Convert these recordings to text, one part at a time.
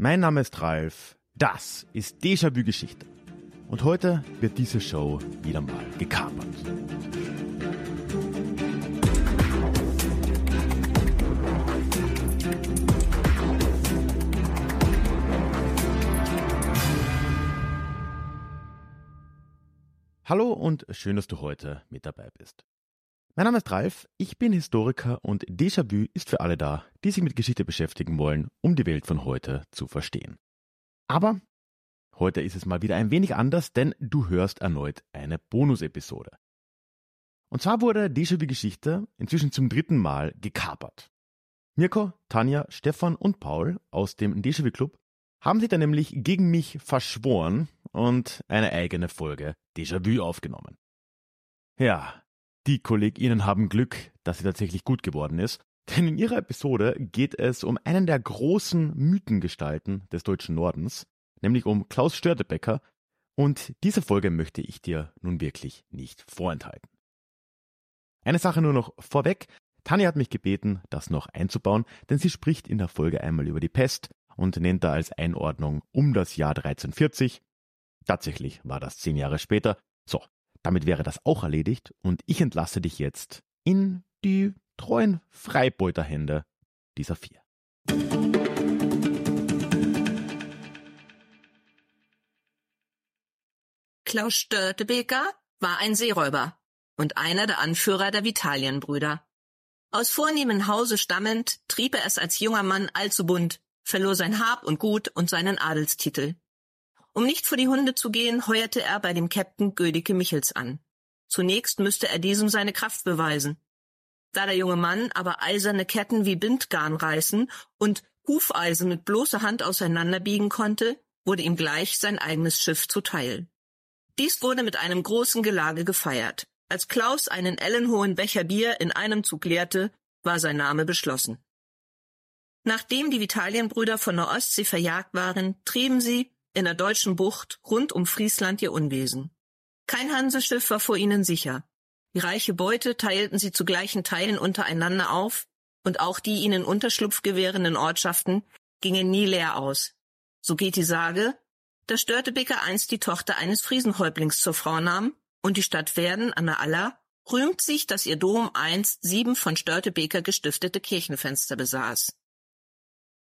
Mein Name ist Ralf, das ist Déjà-vu Geschichte. Und heute wird diese Show wieder mal gekapert. Hallo und schön, dass du heute mit dabei bist. Mein Name ist Ralf, ich bin Historiker und Déjà-vu ist für alle da, die sich mit Geschichte beschäftigen wollen, um die Welt von heute zu verstehen. Aber heute ist es mal wieder ein wenig anders, denn du hörst erneut eine Bonusepisode. Und zwar wurde Déjà-vu Geschichte inzwischen zum dritten Mal gekapert. Mirko, Tanja, Stefan und Paul aus dem Déjà-vu Club haben sich dann nämlich gegen mich verschworen und eine eigene Folge Déjà-vu aufgenommen. Ja, die KollegInnen haben Glück, dass sie tatsächlich gut geworden ist, denn in ihrer Episode geht es um einen der großen Mythengestalten des deutschen Nordens, nämlich um Klaus Störtebecker, und diese Folge möchte ich dir nun wirklich nicht vorenthalten. Eine Sache nur noch vorweg. Tanja hat mich gebeten, das noch einzubauen, denn sie spricht in der Folge einmal über die Pest und nennt da als Einordnung um das Jahr 1340. Tatsächlich war das zehn Jahre später. So, damit wäre das auch erledigt und ich entlasse dich jetzt in die treuen Freibeuterhände dieser vier. Klaus Störtebeker war ein Seeräuber und einer der Anführer der Vitalienbrüder. Aus vornehmem Hause stammend trieb er es als junger Mann allzu bunt, verlor sein Hab und Gut und seinen Adelstitel. Um nicht vor die Hunde zu gehen, heuerte er bei dem Captain Gödicke Michels an. Zunächst müsste er diesem seine Kraft beweisen. Da der junge Mann aber eiserne Ketten wie Bindgarn reißen und Hufeisen mit bloßer Hand auseinanderbiegen konnte, wurde ihm gleich sein eigenes Schiff zuteil. Dies wurde mit einem großen Gelage gefeiert. Als Klaus einen ellenhohen Becher Bier in einem Zug leerte, war sein Name beschlossen. Nachdem die Vitalienbrüder von der Ostsee verjagt waren, trieben sie, in der deutschen Bucht rund um Friesland ihr Unwesen. Kein Hanseschiff war vor ihnen sicher. Die reiche Beute teilten sie zu gleichen Teilen untereinander auf, und auch die ihnen Unterschlupf gewährenden Ortschaften gingen nie leer aus. So geht die Sage, dass Störtebeker einst die Tochter eines Friesenhäuptlings zur Frau nahm, und die Stadt Werden an der Aller rühmt sich, dass ihr Dom einst sieben von Störtebeker gestiftete Kirchenfenster besaß.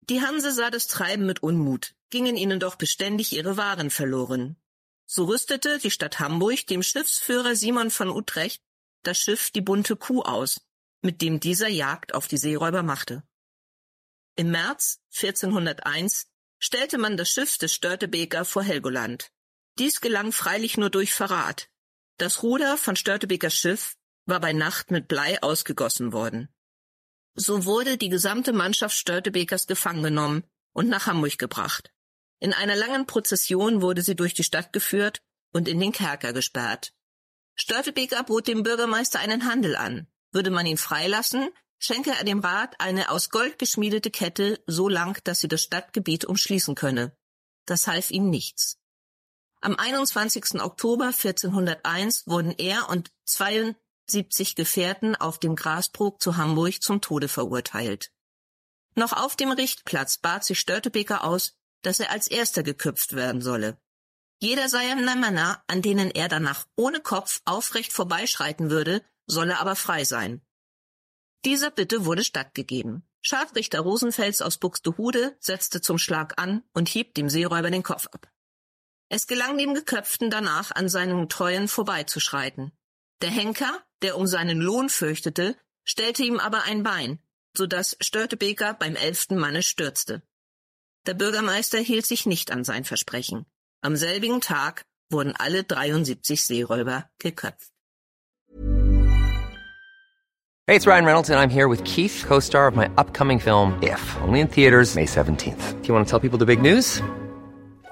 Die Hanse sah das Treiben mit Unmut, gingen ihnen doch beständig ihre Waren verloren. So rüstete die Stadt Hamburg dem Schiffsführer Simon von Utrecht das Schiff die bunte Kuh aus, mit dem dieser Jagd auf die Seeräuber machte. Im März 1401 stellte man das Schiff des Störtebeker vor Helgoland. Dies gelang freilich nur durch Verrat. Das Ruder von Störtebekers Schiff war bei Nacht mit Blei ausgegossen worden. So wurde die gesamte Mannschaft Störtebekers gefangen genommen und nach Hamburg gebracht. In einer langen Prozession wurde sie durch die Stadt geführt und in den Kerker gesperrt. Störtebeker bot dem Bürgermeister einen Handel an. Würde man ihn freilassen, schenke er dem Rat eine aus Gold geschmiedete Kette so lang, dass sie das Stadtgebiet umschließen könne. Das half ihm nichts. Am 21. Oktober 1401 wurden er und 72 Gefährten auf dem Grasbrook zu Hamburg zum Tode verurteilt. Noch auf dem Richtplatz bat sich Störtebeker aus, dass er als erster geköpft werden solle. Jeder seiner Männer, an denen er danach ohne Kopf aufrecht vorbeischreiten würde, solle aber frei sein. Dieser Bitte wurde stattgegeben. Scharfrichter Rosenfels aus Buxtehude setzte zum Schlag an und hieb dem Seeräuber den Kopf ab. Es gelang dem Geköpften danach, an seinem Treuen vorbeizuschreiten. Der Henker, der um seinen Lohn fürchtete, stellte ihm aber ein Bein, so dass Störtebeker beim elften Manne stürzte. Der Bürgermeister hielt sich nicht an sein Versprechen. Am selbigen Tag wurden alle 73 Seeräuber geköpft. Hey, it's Ryan Reynolds and I'm here with Keith, co-star of my upcoming film If, only in theaters May 17th. Do you want to tell people the big news?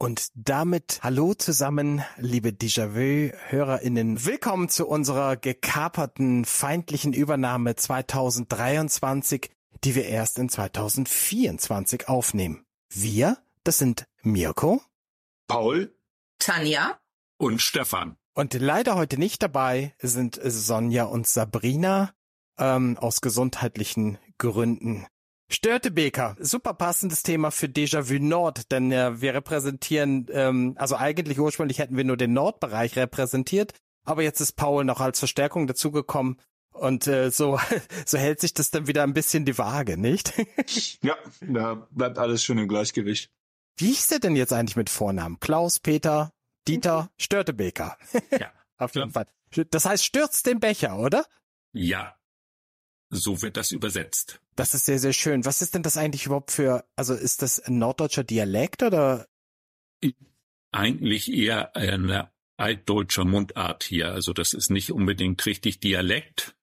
Und damit hallo zusammen, liebe Déjà-vu-HörerInnen. Willkommen zu unserer gekaperten feindlichen Übernahme 2023, die wir erst in 2024 aufnehmen. Wir, das sind Mirko, Paul Tanja? und Stefan. Und leider heute nicht dabei sind Sonja und Sabrina ähm, aus gesundheitlichen Gründen. Störtebeker, super passendes Thema für Déjà-vu Nord, denn äh, wir repräsentieren, ähm, also eigentlich ursprünglich hätten wir nur den Nordbereich repräsentiert, aber jetzt ist Paul noch als Verstärkung dazugekommen und äh, so, so hält sich das dann wieder ein bisschen die Waage, nicht? Ja, da bleibt alles schön im Gleichgewicht. Wie hieß der denn jetzt eigentlich mit Vornamen? Klaus, Peter, Dieter, Störtebeker. Ja. Auf jeden. Fall. Das heißt, stürzt den Becher, oder? Ja. So wird das übersetzt. Das ist sehr, sehr schön. Was ist denn das eigentlich überhaupt für, also ist das ein norddeutscher Dialekt oder? Eigentlich eher eine altdeutscher Mundart hier. Also das ist nicht unbedingt richtig Dialekt.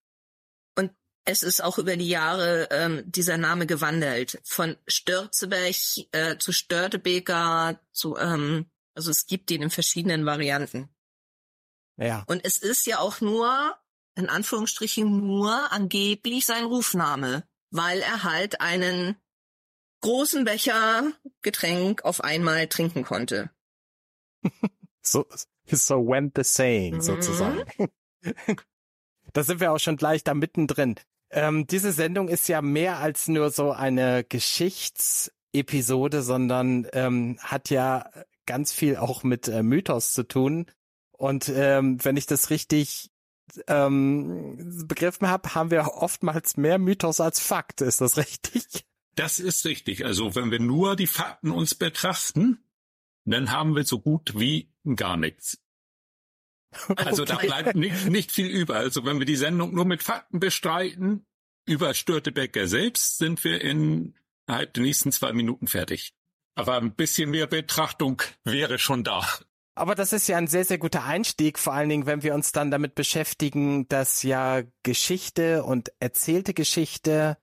Es ist auch über die Jahre ähm, dieser Name gewandelt. Von Störzeberg äh, zu Störtebeker zu, ähm, also es gibt ihn in verschiedenen Varianten. Ja. Und es ist ja auch nur, in Anführungsstrichen nur angeblich sein Rufname, weil er halt einen großen Becher Getränk auf einmal trinken konnte. So, so went the saying, Mhm. sozusagen. da sind wir auch schon gleich da mittendrin. Ähm, diese Sendung ist ja mehr als nur so eine Geschichtsepisode, sondern ähm, hat ja ganz viel auch mit äh, Mythos zu tun. Und ähm, wenn ich das richtig ähm, begriffen habe, haben wir oftmals mehr Mythos als Fakt. Ist das richtig? Das ist richtig. Also wenn wir nur die Fakten uns betrachten, dann haben wir so gut wie gar nichts. Also da Okay. bleibt nicht, nicht viel über. Also wenn wir die Sendung nur mit Fakten bestreiten, über Störtebecker selbst, sind wir innerhalb der nächsten zwei Minuten fertig. Aber ein bisschen mehr Betrachtung wäre schon da. Aber das ist ja ein sehr, sehr guter Einstieg, vor allen Dingen, wenn wir uns dann damit beschäftigen, dass ja Geschichte und erzählte Geschichte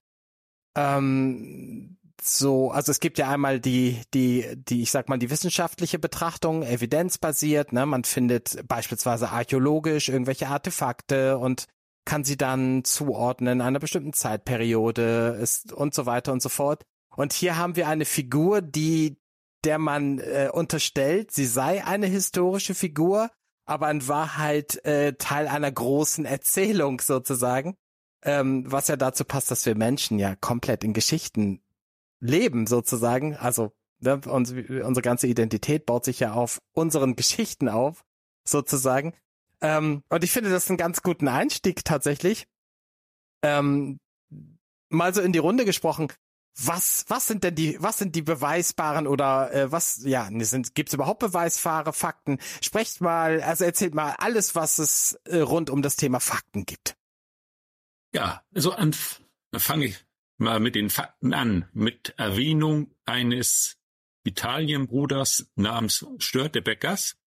ähm, so, also es gibt ja einmal die, die, die, ich sag mal, die wissenschaftliche Betrachtung, evidenzbasiert, ne? Man findet beispielsweise archäologisch irgendwelche Artefakte und kann sie dann zuordnen einer bestimmten Zeitperiode ist und so weiter und so fort. Und hier haben wir eine Figur, die der man äh, unterstellt, sie sei eine historische Figur, aber in Wahrheit äh, Teil einer großen Erzählung sozusagen, ähm, was ja dazu passt, dass wir Menschen ja komplett in Geschichten leben sozusagen. Also ne, uns, unsere ganze Identität baut sich ja auf unseren Geschichten auf sozusagen. Ähm, und ich finde das einen ganz guten Einstieg tatsächlich. Ähm, mal so in die Runde gesprochen. Was, was sind denn die, was sind die beweisbaren oder äh, was, ja, sind, gibt es überhaupt beweisbare Fakten? Sprecht mal, also erzählt mal alles, was es äh, rund um das Thema Fakten gibt. Ja, also an, fange ich mal mit den Fakten an, mit Erwähnung eines Italienbruders namens Störtebeckers.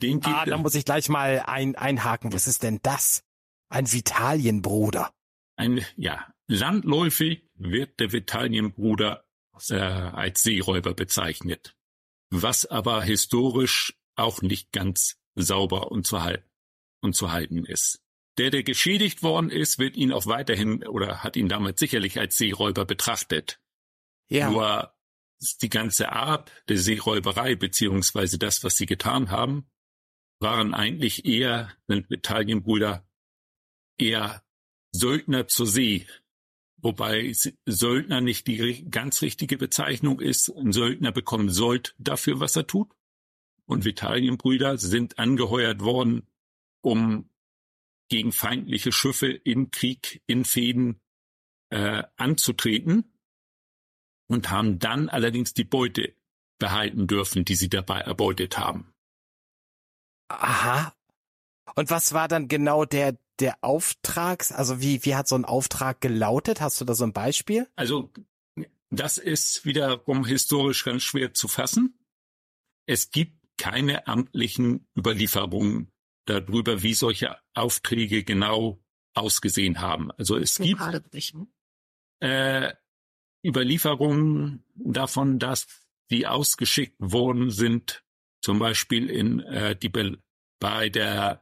Den gibt Ah, da muss ich gleich mal ein, einhaken. Was ist denn das? Ein Vitalienbruder. Ein, ja, landläufig wird der Vitalienbruder äh, als Seeräuber bezeichnet, was aber historisch auch nicht ganz sauber und zu halten, und zu halten ist. Der, der geschädigt worden ist, wird ihn auch weiterhin oder hat ihn damit sicherlich als Seeräuber betrachtet. Ja. Nur die ganze Art der Seeräuberei beziehungsweise das, was sie getan haben, waren eigentlich eher, sind Italienbrüder, eher Söldner zur See. Wobei Söldner nicht die ganz richtige Bezeichnung ist. Ein Söldner bekommt Sold dafür, was er tut. Und Vitalienbrüder sind angeheuert worden, um gegen feindliche Schiffe in Krieg, in Fäden äh, anzutreten und haben dann allerdings die Beute behalten dürfen, die sie dabei erbeutet haben. Aha. Und was war dann genau der, der Auftrags, also wie, wie hat so ein Auftrag gelautet? Hast du da so ein Beispiel? Also das ist wiederum historisch ganz schwer zu fassen. Es gibt keine amtlichen Überlieferungen darüber, wie solche Aufträge genau ausgesehen haben. Also es gibt äh, Überlieferungen davon, dass die ausgeschickt worden sind, zum Beispiel in äh, die Be bei der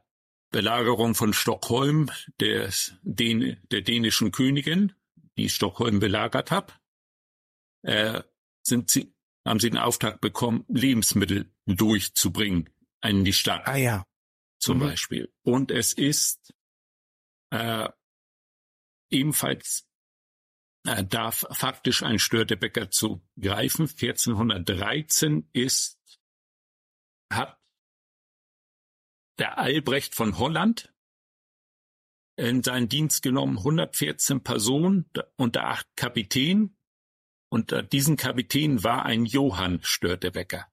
Belagerung von Stockholm den, der dänischen Königin, die Stockholm belagert hat, äh, sind sie, haben sie den Auftrag bekommen, Lebensmittel durchzubringen in die Stadt. Ah ja. Zum Mhm. Beispiel. Und es ist äh, ebenfalls äh, darf faktisch ein Störtebäcker zugreifen. 1413 ist hat der Albrecht von Holland in seinen Dienst genommen 114 Personen unter acht Kapitän. Unter diesen Kapitän war ein Johann Störtebecker.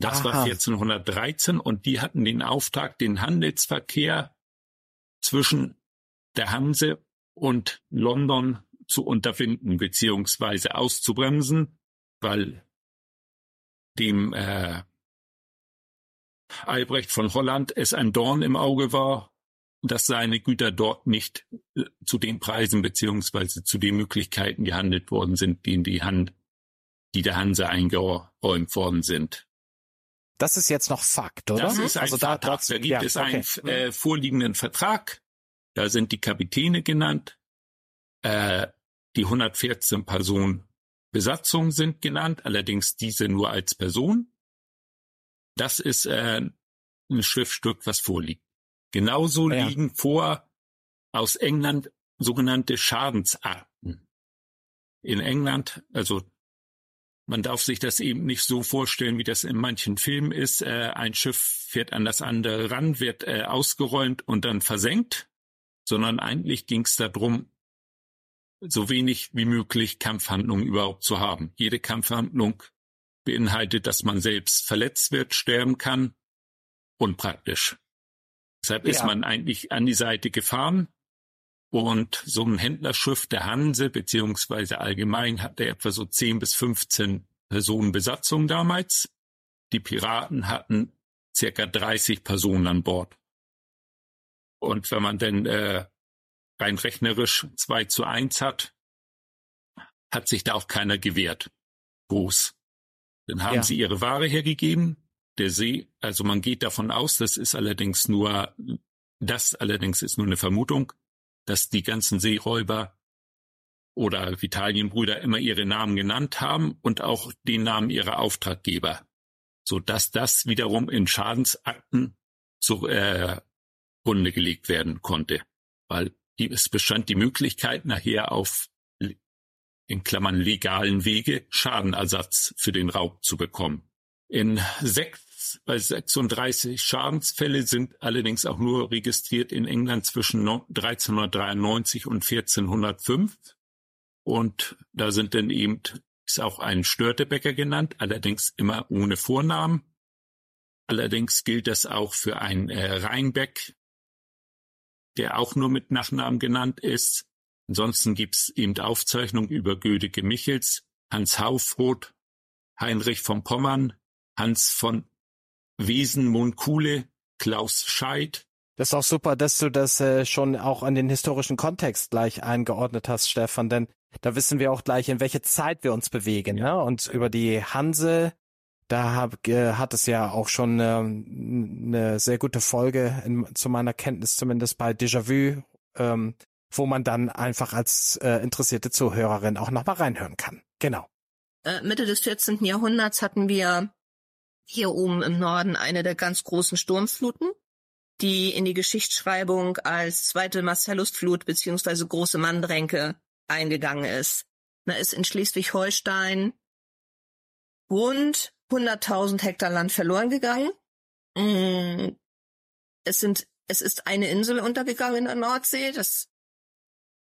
Das war Aha. 1413 und die hatten den Auftrag, den Handelsverkehr zwischen der Hanse und London zu unterbinden beziehungsweise auszubremsen, weil dem äh, Albrecht von Holland es ein Dorn im Auge war, dass seine Güter dort nicht äh, zu den Preisen beziehungsweise zu den Möglichkeiten gehandelt worden sind, die in die Hand, die der Hanse eingeräumt worden sind. Das ist jetzt noch Fakt, oder? Das ist ein also da, Vertrag. Da, gibt ja, es okay. einen äh, vorliegenden Vertrag. Da sind die Kapitäne genannt. Äh, die 114 Personen Besatzung sind genannt, allerdings diese nur als Person. Das ist äh, ein Schriftstück, was vorliegt. Genauso Ja. liegen vor aus England sogenannte Schadensakten. In England, also man darf sich das eben nicht so vorstellen, wie das in manchen Filmen ist. Äh, ein Schiff fährt an das andere ran, wird äh, ausgeräumt und dann versenkt, sondern eigentlich ging es darum, so wenig wie möglich Kampfhandlungen überhaupt zu haben. Jede Kampfhandlung beinhaltet, dass man selbst verletzt wird, sterben kann, unpraktisch. Deshalb ist Ja. man eigentlich an die Seite gefahren und so ein Händlerschiff der Hanse, beziehungsweise allgemein hatte etwa so 10 bis 15 Personen Besatzung damals. Die Piraten hatten circa 30 Personen an Bord. Und wenn man denn äh, rein rechnerisch 2 zu 1 hat, hat sich da auch keiner gewehrt. Groß. Dann haben Ja. sie ihre Ware hergegeben. Der See, also man geht davon aus, das ist allerdings nur, das allerdings ist nur eine Vermutung, dass die ganzen Seeräuber oder Vitalienbrüder immer ihre Namen genannt haben und auch den Namen ihrer Auftraggeber, so dass das wiederum in Schadensakten zu äh, Runde gelegt werden konnte, weil die, es bestand die Möglichkeit nachher auf in Klammern legalen Wege Schadenersatz für den Raub zu bekommen. In sechs, bei 36 Schadensfälle sind allerdings auch nur registriert in England zwischen no- 1393 und 1405. Und da sind dann eben, ist auch ein Störtebäcker genannt, allerdings immer ohne Vornamen. Allerdings gilt das auch für ein äh, Rheinbeck, der auch nur mit Nachnamen genannt ist. Ansonsten gibt's eben Aufzeichnungen über Gödeke Michels, Hans Haufroth, Heinrich von Pommern, Hans von Wesen-Monkule, Klaus Scheid. Das ist auch super, dass du das äh, schon auch an den historischen Kontext gleich eingeordnet hast, Stefan, denn da wissen wir auch gleich, in welche Zeit wir uns bewegen. Ne? Und über die Hanse, da hab, äh, hat es ja auch schon ähm, eine sehr gute Folge, in, zu meiner Kenntnis zumindest bei Déjà-vu, ähm, wo man dann einfach als äh, interessierte Zuhörerin auch nochmal reinhören kann. Genau. Äh, Mitte des 14. Jahrhunderts hatten wir hier oben im Norden eine der ganz großen Sturmfluten, die in die Geschichtsschreibung als zweite Marcellusflut beziehungsweise große Mandränke eingegangen ist. Da ist in Schleswig-Holstein rund 100.000 Hektar Land verloren gegangen. Mm, Es sind, es ist eine Insel untergegangen in der Nordsee. Das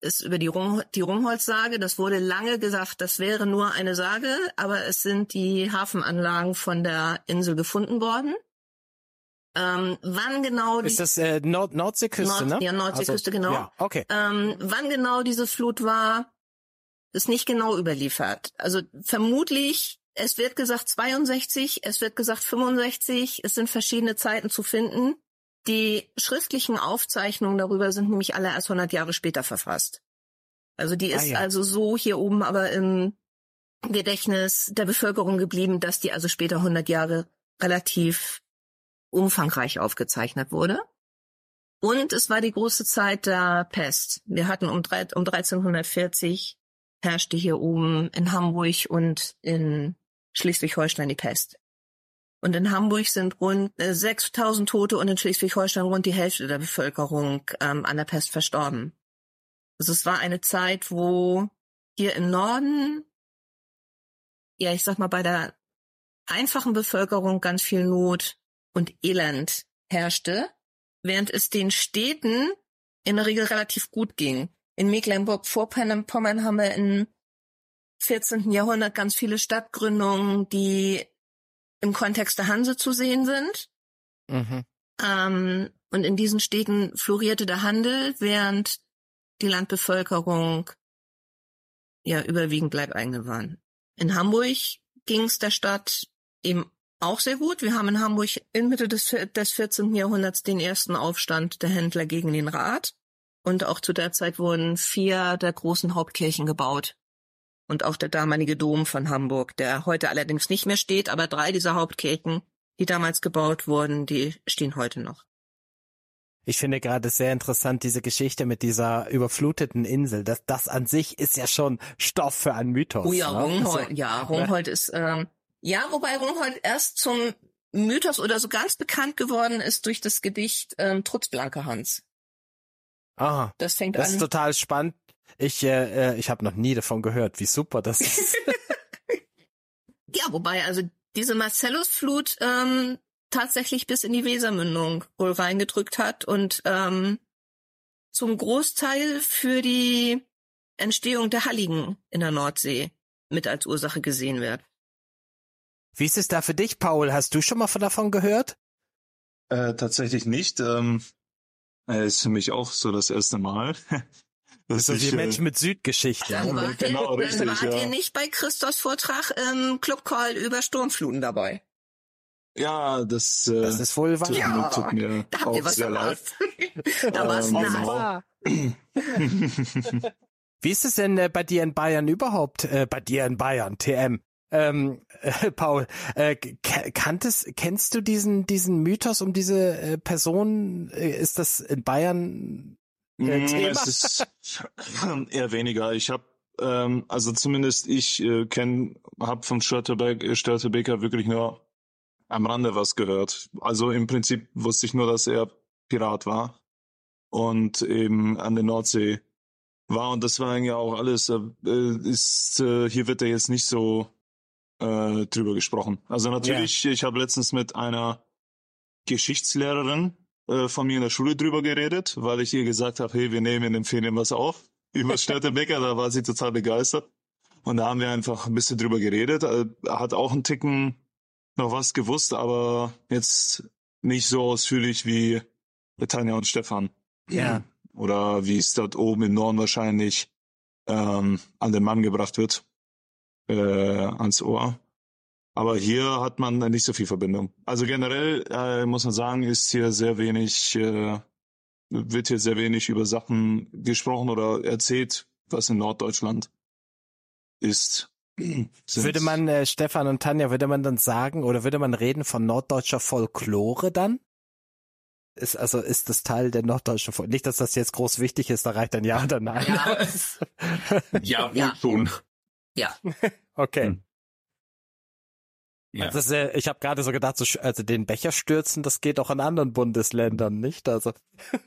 ist über die, Rum, die Rumholzsage. Das wurde lange gesagt, das wäre nur eine Sage, aber es sind die Hafenanlagen von der Insel gefunden worden. Ähm, wann genau die, Ist das äh, Nord Nordseeküste, Nord- ne? ja, Nordseeküste, genau. Ja, okay. ähm, wann genau diese Flut war, ist nicht genau überliefert. Also vermutlich, es wird gesagt 62, es wird gesagt 65, es sind verschiedene Zeiten zu finden. Die schriftlichen Aufzeichnungen darüber sind nämlich alle erst 100 Jahre später verfasst. Also die Ah, ist ja. also so hier oben aber im Gedächtnis der Bevölkerung geblieben, dass die also später 100 Jahre relativ umfangreich aufgezeichnet wurde. Und es war die große Zeit der Pest. Wir hatten um, um 1340 herrschte hier oben in Hamburg und in Schleswig-Holstein die Pest. Und in Hamburg sind rund äh, 6000 Tote und in Schleswig-Holstein rund die Hälfte der Bevölkerung ähm, an der Pest verstorben. Also es war eine Zeit, wo hier im Norden, ja, ich sag mal, bei der einfachen Bevölkerung ganz viel Not und Elend herrschte, während es den Städten in der Regel relativ gut ging. In Mecklenburg-Vorpommern haben wir im 14. Jahrhundert ganz viele Stadtgründungen, die im Kontext der Hanse zu sehen sind. Mhm. Ähm, und in diesen Städten florierte der Handel, während die Landbevölkerung ja überwiegend Leibeigene waren. In Hamburg ging es der Stadt eben auch sehr gut. Wir haben in Hamburg in Mitte des, des 14. Jahrhunderts den ersten Aufstand der Händler gegen den Rat. Und auch zu der Zeit wurden vier der großen Hauptkirchen gebaut. Und auch der damalige Dom von Hamburg, der heute allerdings nicht mehr steht, aber drei dieser Hauptkirchen, die damals gebaut wurden, die stehen heute noch. Ich finde gerade sehr interessant diese Geschichte mit dieser überfluteten Insel. Das, das an sich ist ja schon Stoff für einen Mythos. Oh ja, ne? Rungholt, also, ja, Rungholt ne? ist, ähm, ja, wobei Rungholt erst zum Mythos oder so ganz bekannt geworden ist durch das Gedicht ähm, Trutz Blanke Hans. Ah, das fängt das an. Das ist total spannend. Ich, äh, äh ich habe noch nie davon gehört. Wie super das ist. ja, wobei also diese Marcellusflut ähm, tatsächlich bis in die Wesermündung wohl reingedrückt hat und ähm, zum Großteil für die Entstehung der Halligen in der Nordsee mit als Ursache gesehen wird. Wie ist es da für dich, Paul? Hast du schon mal davon gehört? Äh, tatsächlich nicht. Ähm, äh, ist für mich auch so das erste Mal. Das ist die Menschen mit Südgeschichte. Dann wart, genau, ihr, richtig, dann wart ja. ihr nicht bei Christos Vortrag im Clubcall über Sturmfluten dabei. Ja, das, äh, das ist wohl wahr. Ja, tut mir da habt ihr was sehr leid. da war es nah. Wie ist es denn äh, bei dir in Bayern überhaupt? Äh, bei dir in Bayern, TM. Ähm, äh, Paul, äh, kanntest, kennst du diesen, diesen Mythos um diese äh, Person? Äh, ist das in Bayern äh, mm, Thema? Es ist eher weniger. Ich habe ähm, also zumindest ich äh, kenne, habe von Störtebeker, Störtebeker wirklich nur am Rande was gehört. Also im Prinzip wusste ich nur, dass er Pirat war und eben an der Nordsee war und das war ja auch alles. Äh, ist äh, hier wird er jetzt nicht so äh, drüber gesprochen. Also natürlich, yeah. ich habe letztens mit einer Geschichtslehrerin äh, von mir in der Schule drüber geredet, weil ich ihr gesagt habe, hey, wir nehmen in den Ferien was auf über Störtebecker, da war sie total begeistert. Und da haben wir einfach ein bisschen drüber geredet. Er äh, hat auch einen Ticken noch was gewusst, aber jetzt nicht so ausführlich wie Tanja und Stefan. Ja. Oder wie es dort oben im Norden wahrscheinlich ähm, an den Mann gebracht wird, äh, ans Ohr. Aber hier hat man nicht so viel Verbindung. Also generell äh, muss man sagen, ist hier sehr wenig, äh, wird hier sehr wenig über Sachen gesprochen oder erzählt, was in Norddeutschland ist. Würde man, äh, Stefan und Tanja, würde man dann sagen oder würde man reden von norddeutscher Folklore dann? Ist, also ist das Teil der norddeutschen Folklore? Nicht, dass das jetzt groß wichtig ist, da reicht ein Ja oder Nein. Ja, ja wohl ja. schon. Ja. okay. Hm. Ja. Also äh, ich habe gerade so gedacht, so, also den Becher stürzen, das geht auch in anderen Bundesländern, nicht? Also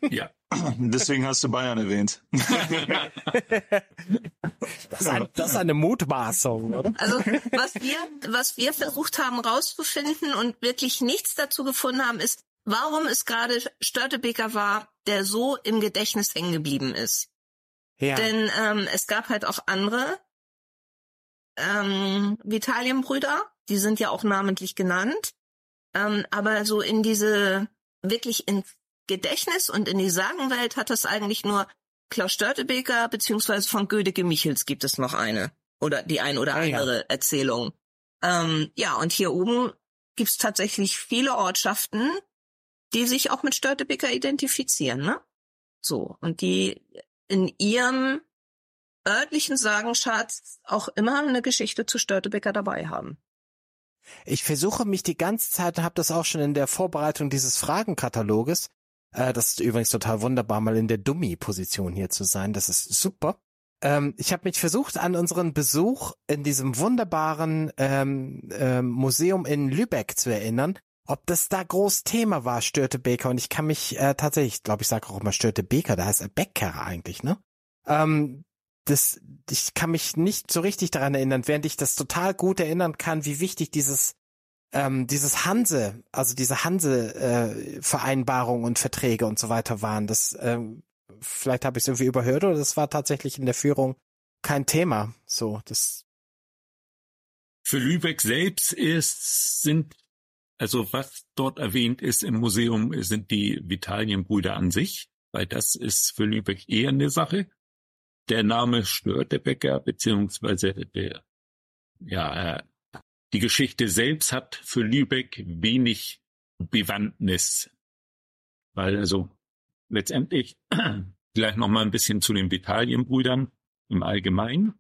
ja, deswegen hast du Bayern erwähnt. das, ist ein, das ist eine Mutmaßung, oder? Also was wir, was wir versucht haben rauszufinden und wirklich nichts dazu gefunden haben, ist, warum es gerade Störtebeker war, der so im Gedächtnis hängen geblieben ist. Ja. Denn ähm, es gab halt auch andere ähm, Vitalienbrüder, die sind ja auch namentlich genannt. Ähm, aber so in diese, wirklich ins Gedächtnis und in die Sagenwelt hat das eigentlich nur Klaus Störtebeker, beziehungsweise von Gödeke Michels gibt es noch eine. Oder die ein oder andere ja. Erzählung. Ähm, ja, und hier oben gibt's tatsächlich viele Ortschaften, die sich auch mit Störtebeker identifizieren, ne? So. Und die in ihrem örtlichen Sagenschatz auch immer eine Geschichte zu Störtebeker dabei haben. Ich versuche mich die ganze Zeit und habe das auch schon in der Vorbereitung dieses Fragenkataloges. Äh, das ist übrigens total wunderbar, mal in der Dummy-Position hier zu sein. Das ist super. Ähm, ich habe mich versucht, an unseren Besuch in diesem wunderbaren ähm, ähm, Museum in Lübeck zu erinnern, ob das da groß Thema war, Störte Baker. Und ich kann mich äh, tatsächlich, ich glaube, ich sage auch immer Störte Baker, da heißt er Becker eigentlich, ne? Ähm, das, ich kann mich nicht so richtig daran erinnern, während ich das total gut erinnern kann, wie wichtig dieses ähm, dieses Hanse, also diese Hanse-Vereinbarung äh, und Verträge und so weiter waren. Das ähm, vielleicht habe ich es irgendwie überhört oder das war tatsächlich in der Führung kein Thema. So, das. Für Lübeck selbst ist, sind, also was dort erwähnt ist im Museum, sind die Vitalienbrüder an sich, weil das ist für Lübeck eher eine Sache. Der Name Störtebecker, beziehungsweise der, ja, äh, die Geschichte selbst hat für Lübeck wenig Bewandtnis, weil also letztendlich gleich noch mal ein bisschen zu den Vitalienbrüdern im Allgemeinen.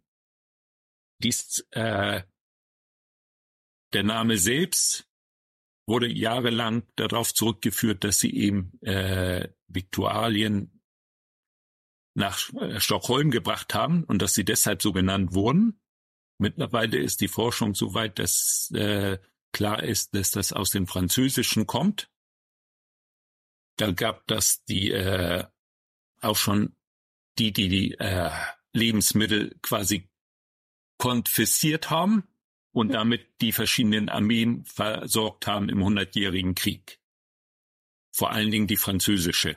Dies, äh, der Name selbst wurde jahrelang darauf zurückgeführt, dass sie eben äh, Viktualien nach äh, Stockholm gebracht haben und dass sie deshalb so genannt wurden. Mittlerweile ist die Forschung so weit, dass äh, klar ist, dass das aus dem Französischen kommt da gab das die äh, auch schon die, die die äh, Lebensmittel quasi konfisziert haben und damit die verschiedenen Armeen versorgt haben im Hundertjährigen Krieg. Vor allen Dingen die französische.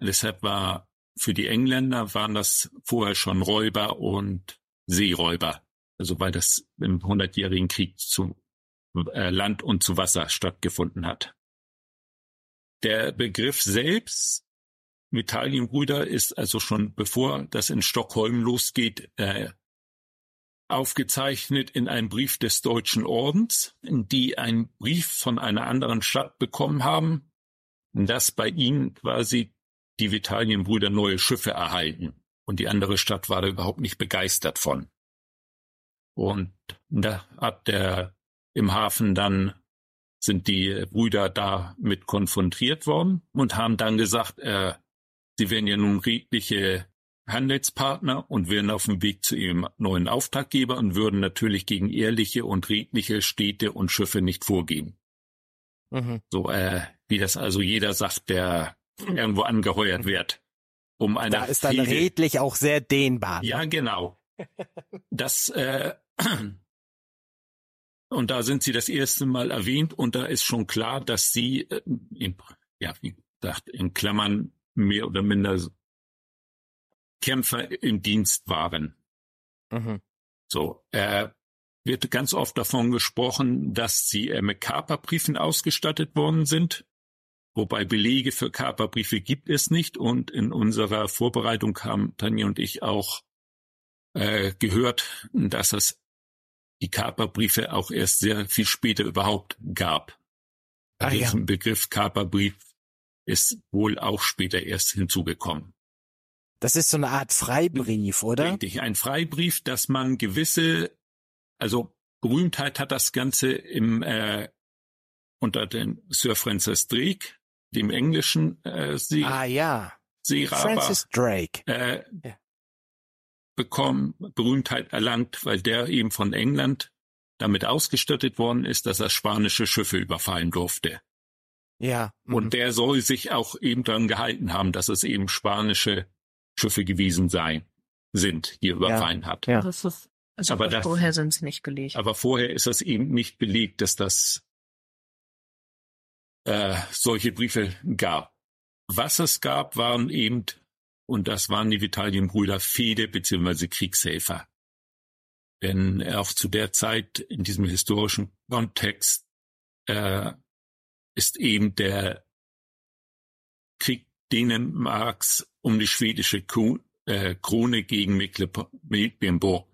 Deshalb war für die Engländer waren das vorher schon Räuber und Seeräuber. Also weil das im Hundertjährigen Krieg zu äh, Land und zu Wasser stattgefunden hat. Der Begriff selbst, Metallienbrüder, ist also schon bevor das in Stockholm losgeht, äh, aufgezeichnet in einem Brief des Deutschen Ordens, die einen Brief von einer anderen Stadt bekommen haben, dass bei ihnen quasi die Vitalienbrüder neue Schiffe erhalten. Und die andere Stadt war da überhaupt nicht begeistert von. Und da hat der im Hafen dann sind die Brüder damit konfrontiert worden und haben dann gesagt, äh, sie wären ja nun redliche Handelspartner und wären auf dem Weg zu ihrem neuen Auftraggeber und würden natürlich gegen ehrliche und redliche Städte und Schiffe nicht vorgehen. Mhm. So, äh, wie das also jeder sagt, der irgendwo angeheuert wird. Um eine da ist dann redlich auch sehr dehnbar. Ne? Ja, genau. Das äh, und da sind sie das erste Mal erwähnt und da ist schon klar, dass sie, äh, in, ja, wie gesagt, in Klammern mehr oder minder Kämpfer im Dienst waren. Mhm. So, äh, wird ganz oft davon gesprochen, dass sie äh, mit Kaperbriefen ausgestattet worden sind. Wobei Belege für Kaperbriefe gibt es nicht. Und in unserer Vorbereitung haben Tanja und ich auch äh, gehört, dass es die Kaperbriefe auch erst sehr viel später überhaupt gab. Ah, ja. Diesen Begriff Kaperbrief ist wohl auch später erst hinzugekommen. Das ist so eine Art Freibrief, oder? Richtig, ein Freibrief, dass man gewisse, also Berühmtheit hat das Ganze im äh, unter den Sir Francis Drake, dem englischen äh, See, ah, ja. Seeraber, Francis Drake. Äh, ja bekommen, Berühmtheit erlangt, weil der eben von England damit ausgestattet worden ist, dass er spanische Schiffe überfallen durfte. Ja. Mhm. Und der soll sich auch eben daran gehalten haben, dass es eben spanische Schiffe gewesen seien, sind, die er überfallen ja. hat. Ja. Das ist, also aber das, vorher sind sie nicht belegt. Aber vorher ist es eben nicht belegt, dass das äh, solche Briefe gab. Was es gab, waren eben und das waren die Vitalienbrüder Fede bzw. Kriegshelfer. Denn auch zu der Zeit in diesem historischen Kontext äh, ist eben der Krieg Dänemarks um die schwedische äh, Krone gegen Mecklenburg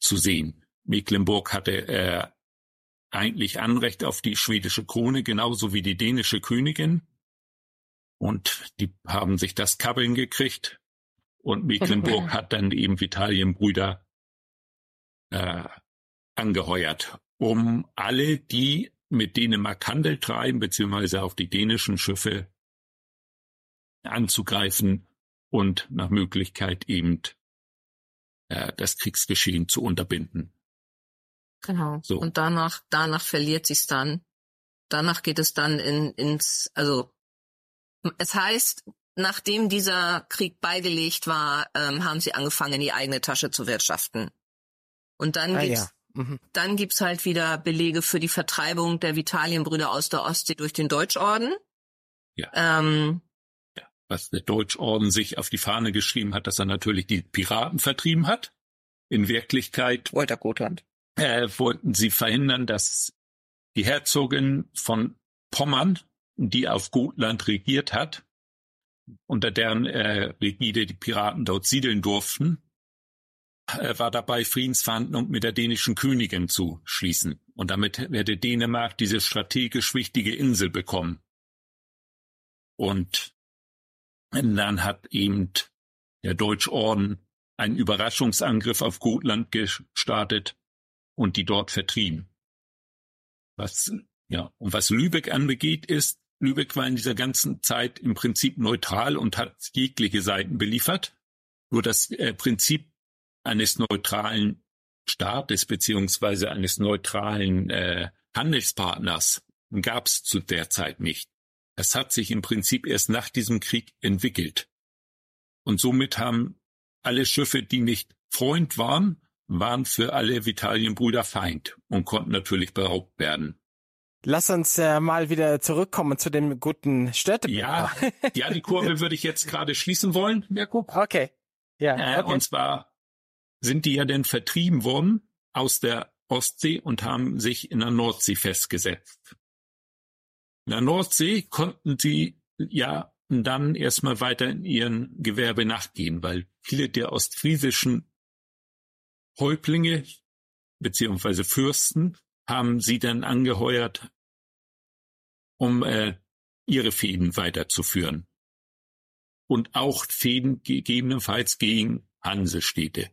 zu sehen. Mecklenburg hatte äh, eigentlich Anrecht auf die schwedische Krone, genauso wie die dänische Königin. Und die haben sich das Kabbeln gekriegt. Und Mecklenburg hat dann eben Vitalienbrüder äh, angeheuert, um alle, die mit Dänemark Handel treiben, beziehungsweise auf die dänischen Schiffe anzugreifen und nach Möglichkeit eben äh, das Kriegsgeschehen zu unterbinden. Genau. So. Und danach, danach verliert sich's dann. Danach geht es dann in, ins, also es heißt, nachdem dieser Krieg beigelegt war, ähm, haben sie angefangen, in die eigene Tasche zu wirtschaften. Und dann Ah, gibt's, ja. Mhm. dann gibt's halt wieder Belege für die Vertreibung der Vitalienbrüder aus der Ostsee durch den Deutschorden. Ja. Ähm, Was der Deutschorden sich auf die Fahne geschrieben hat, dass er natürlich die Piraten vertrieben hat. In Wirklichkeit Walter Gotland. Äh, wollten sie verhindern, dass die Herzogin von Pommern, die auf Gotland regiert hat, unter deren äh, Rigide die Piraten dort siedeln durften, äh, war dabei, Friedensverhandlungen mit der dänischen Königin zu schließen. Und damit werde Dänemark diese strategisch wichtige Insel bekommen. Und dann hat eben der Deutschorden einen Überraschungsangriff auf Gotland gestartet und die dort vertrieben. Was, ja, und was Lübeck anbegeht, ist, Lübeck war in dieser ganzen Zeit im Prinzip neutral und hat jegliche Seiten beliefert. Nur das äh, Prinzip eines neutralen Staates beziehungsweise eines neutralen äh, Handelspartners gab es zu der Zeit nicht. Es hat sich im Prinzip erst nach diesem Krieg entwickelt. Und somit haben alle Schiffe, die nicht Freund waren, waren für alle Vitalienbrüder Feind und konnten natürlich beraubt werden. Lass uns äh, mal wieder zurückkommen zu dem guten Störtebeker. Ja, ja, die Kurve würde ich jetzt gerade schließen wollen, Jakub. Okay. Ja, Äh, okay. Und zwar sind die ja dann vertrieben worden aus der Ostsee und haben sich in der Nordsee festgesetzt. In der Nordsee konnten sie ja dann erstmal weiter in ihren Gewerbe nachgehen, weil viele der ostfriesischen Häuptlinge beziehungsweise Fürsten haben sie dann angeheuert, um äh, ihre Fäden weiterzuführen. Und auch Fäden gegebenenfalls gegen Hansestädte.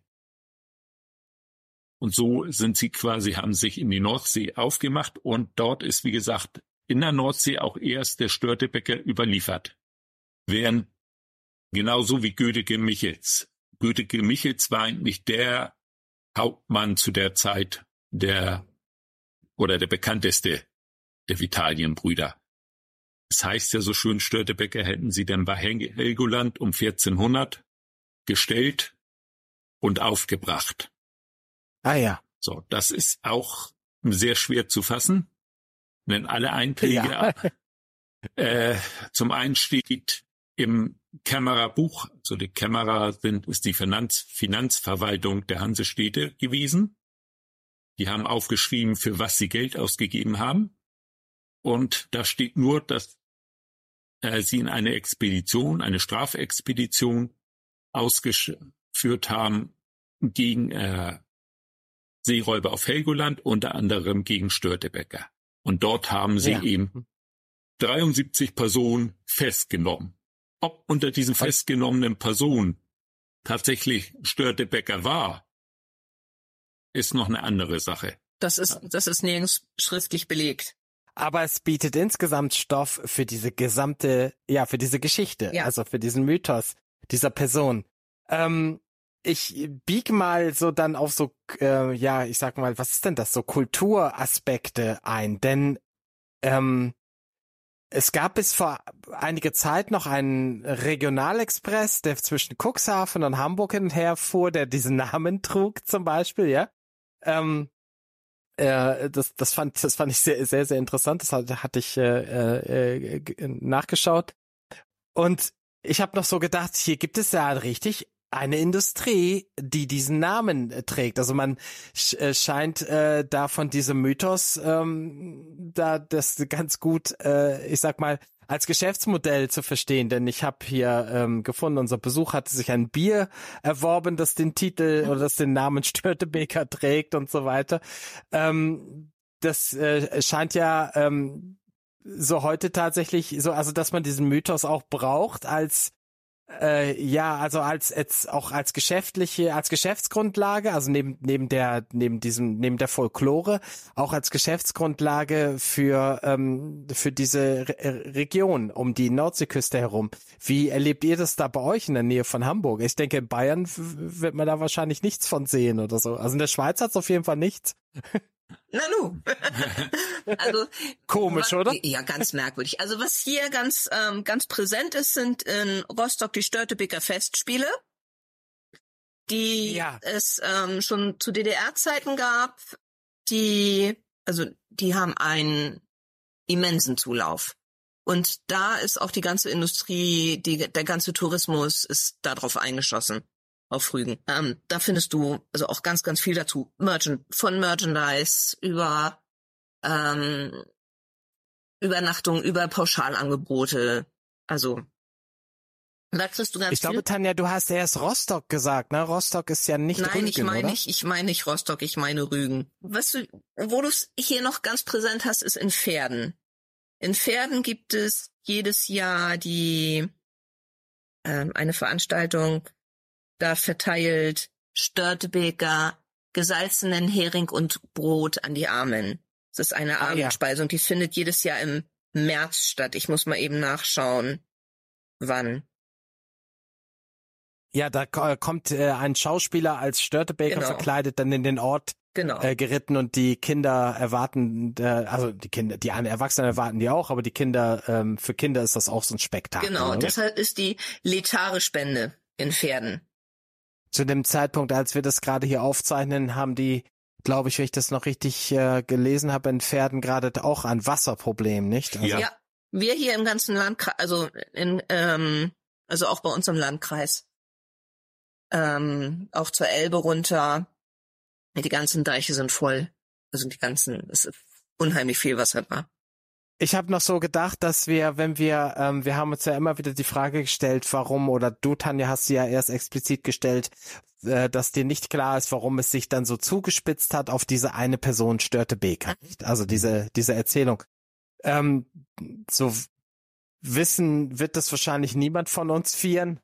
Und so sind sie quasi, haben sich in die Nordsee aufgemacht und dort ist, wie gesagt, in der Nordsee auch erst der Störtebecker überliefert. Während genauso wie Gödeke Michels. Gödeke Michels war eigentlich der Hauptmann zu der Zeit der oder der bekannteste der Vitalienbrüder. Es heißt ja so schön, Störtebecker hätten sie dann bei Hel- Helgoland um 1400 gestellt und aufgebracht. ah ja. So, das ist auch sehr schwer zu fassen, denn alle Einträge Ja. äh, zum einen steht im Kämmererbuch, also die Kämmerer sind, ist die Finanz, Finanzverwaltung der Hansestädte gewesen. Die haben aufgeschrieben, für was sie Geld ausgegeben haben. Und da steht nur, dass äh, sie in eine Expedition, eine Strafexpedition ausgeführt haben gegen äh, Seeräuber auf Helgoland, unter anderem gegen Störtebecker. Und dort haben sie Ja. eben 73 Personen festgenommen. Ob unter diesen festgenommenen Personen tatsächlich Störtebecker war, ist noch eine andere Sache. Das ist, das ist nirgends schriftlich belegt. Aber es bietet insgesamt Stoff für diese gesamte, ja, für diese Geschichte, Ja. also für diesen Mythos dieser Person. Ähm, ich bieg mal so dann auf so, äh, ja, ich sag mal, was ist denn das, so Kulturaspekte ein, denn ähm, es gab bis vor einige Zeit noch einen Regionalexpress, der zwischen Cuxhaven und Hamburg hin und her fuhr, der diesen Namen trug zum Beispiel, ja. Ähm, äh, das, das fand, das fand ich sehr, sehr, sehr interessant. Das hatte, hatte ich äh, äh, g- nachgeschaut. Und ich habe noch so gedacht, hier gibt es ja richtig eine Industrie, die diesen Namen äh, trägt. Also man sch äh, scheint äh, da von diesem Mythos ähm, da das ganz gut, äh, ich sag mal, als Geschäftsmodell zu verstehen. Denn ich habe hier ähm, gefunden, unser Besuch hatte sich ein Bier erworben, das den Titel oder das den Namen Störtebeker trägt und so weiter. Ähm, das äh, scheint ja ähm, so heute tatsächlich so, also dass man diesen Mythos auch braucht als Äh, ja, also als jetzt auch als geschäftliche, als Geschäftsgrundlage, also neben neben der neben diesem neben der Folklore auch als Geschäftsgrundlage für ähm, für diese Re Region um die Nordseeküste herum. Wie erlebt ihr das da bei euch in der Nähe von Hamburg? Ich denke, in Bayern wird man da wahrscheinlich nichts von sehen oder so. Also in der Schweiz hat es auf jeden Fall nichts. Na nu. also komisch, was, oder? Ja, ganz merkwürdig. Also was hier ganz ähm, ganz präsent ist, sind in Rostock die Störtebeker Festspiele, die Ja. es ähm, schon zu DDR-Zeiten gab. Die also die haben einen immensen Zulauf. Und da ist auch die ganze Industrie, die, der ganze Tourismus ist darauf eingeschossen auf Rügen. Ähm, da findest du also auch ganz, ganz viel dazu. Merchant, von Merchandise über ähm, Übernachtung, über Pauschalangebote. Also da kriegst du ganz Ich glaube, viel. Tanja, du hast erst Rostock gesagt, ne? Rostock ist ja nicht Nein, Rügen, ich meine nicht, ich meine nicht Rostock, ich meine Rügen. Was du, wo du es hier noch ganz präsent hast, ist in Pferden. In Pferden gibt es jedes Jahr die ähm, eine Veranstaltung, da verteilt Störtebeker gesalzenen Hering und Brot an die Armen. Das ist eine Ah, ja. Abendspeisung, die findet jedes Jahr im März statt. Ich muss mal eben nachschauen, wann. Ja, da äh, kommt äh, ein Schauspieler als Störtebeker Genau. verkleidet dann in den Ort Genau. äh, geritten und die Kinder erwarten, äh, also die Kinder, die Erwachsenen erwarten die auch, aber die Kinder, ähm, für Kinder ist das auch so ein Spektakel. genau, oder? deshalb ist die letare Spende in Pferden. Zu dem Zeitpunkt, als wir das gerade hier aufzeichnen, haben die, glaube ich, wenn ich das noch richtig äh, gelesen habe, in Pferden gerade auch ein Wasserproblem, nicht? Also, Ja. Ja, wir hier im ganzen Landkreis, also in, ähm, also auch bei uns im Landkreis, ähm, auch zur Elbe runter, die ganzen Deiche sind voll. Also die ganzen, es ist unheimlich viel Wasser da. Ich habe noch so gedacht, dass wir, wenn wir, ähm, wir haben uns ja immer wieder die Frage gestellt, warum, oder du, Tanja, hast sie ja erst explizit gestellt, äh, dass dir nicht klar ist, warum es sich dann so zugespitzt hat auf diese eine Person störte nicht? Also diese, diese Erzählung. Ähm, so wissen wird das wahrscheinlich niemand von uns vieren.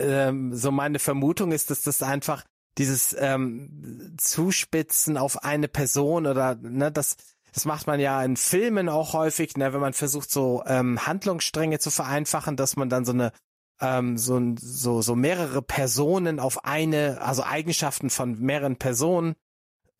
Ähm, so meine Vermutung ist, dass das einfach dieses ähm, Zuspitzen auf eine Person oder ne, das das macht man ja in Filmen auch häufig, ne, wenn man versucht, so ähm, Handlungsstränge zu vereinfachen, dass man dann so eine ähm, so, so, so mehrere Personen auf eine, also Eigenschaften von mehreren Personen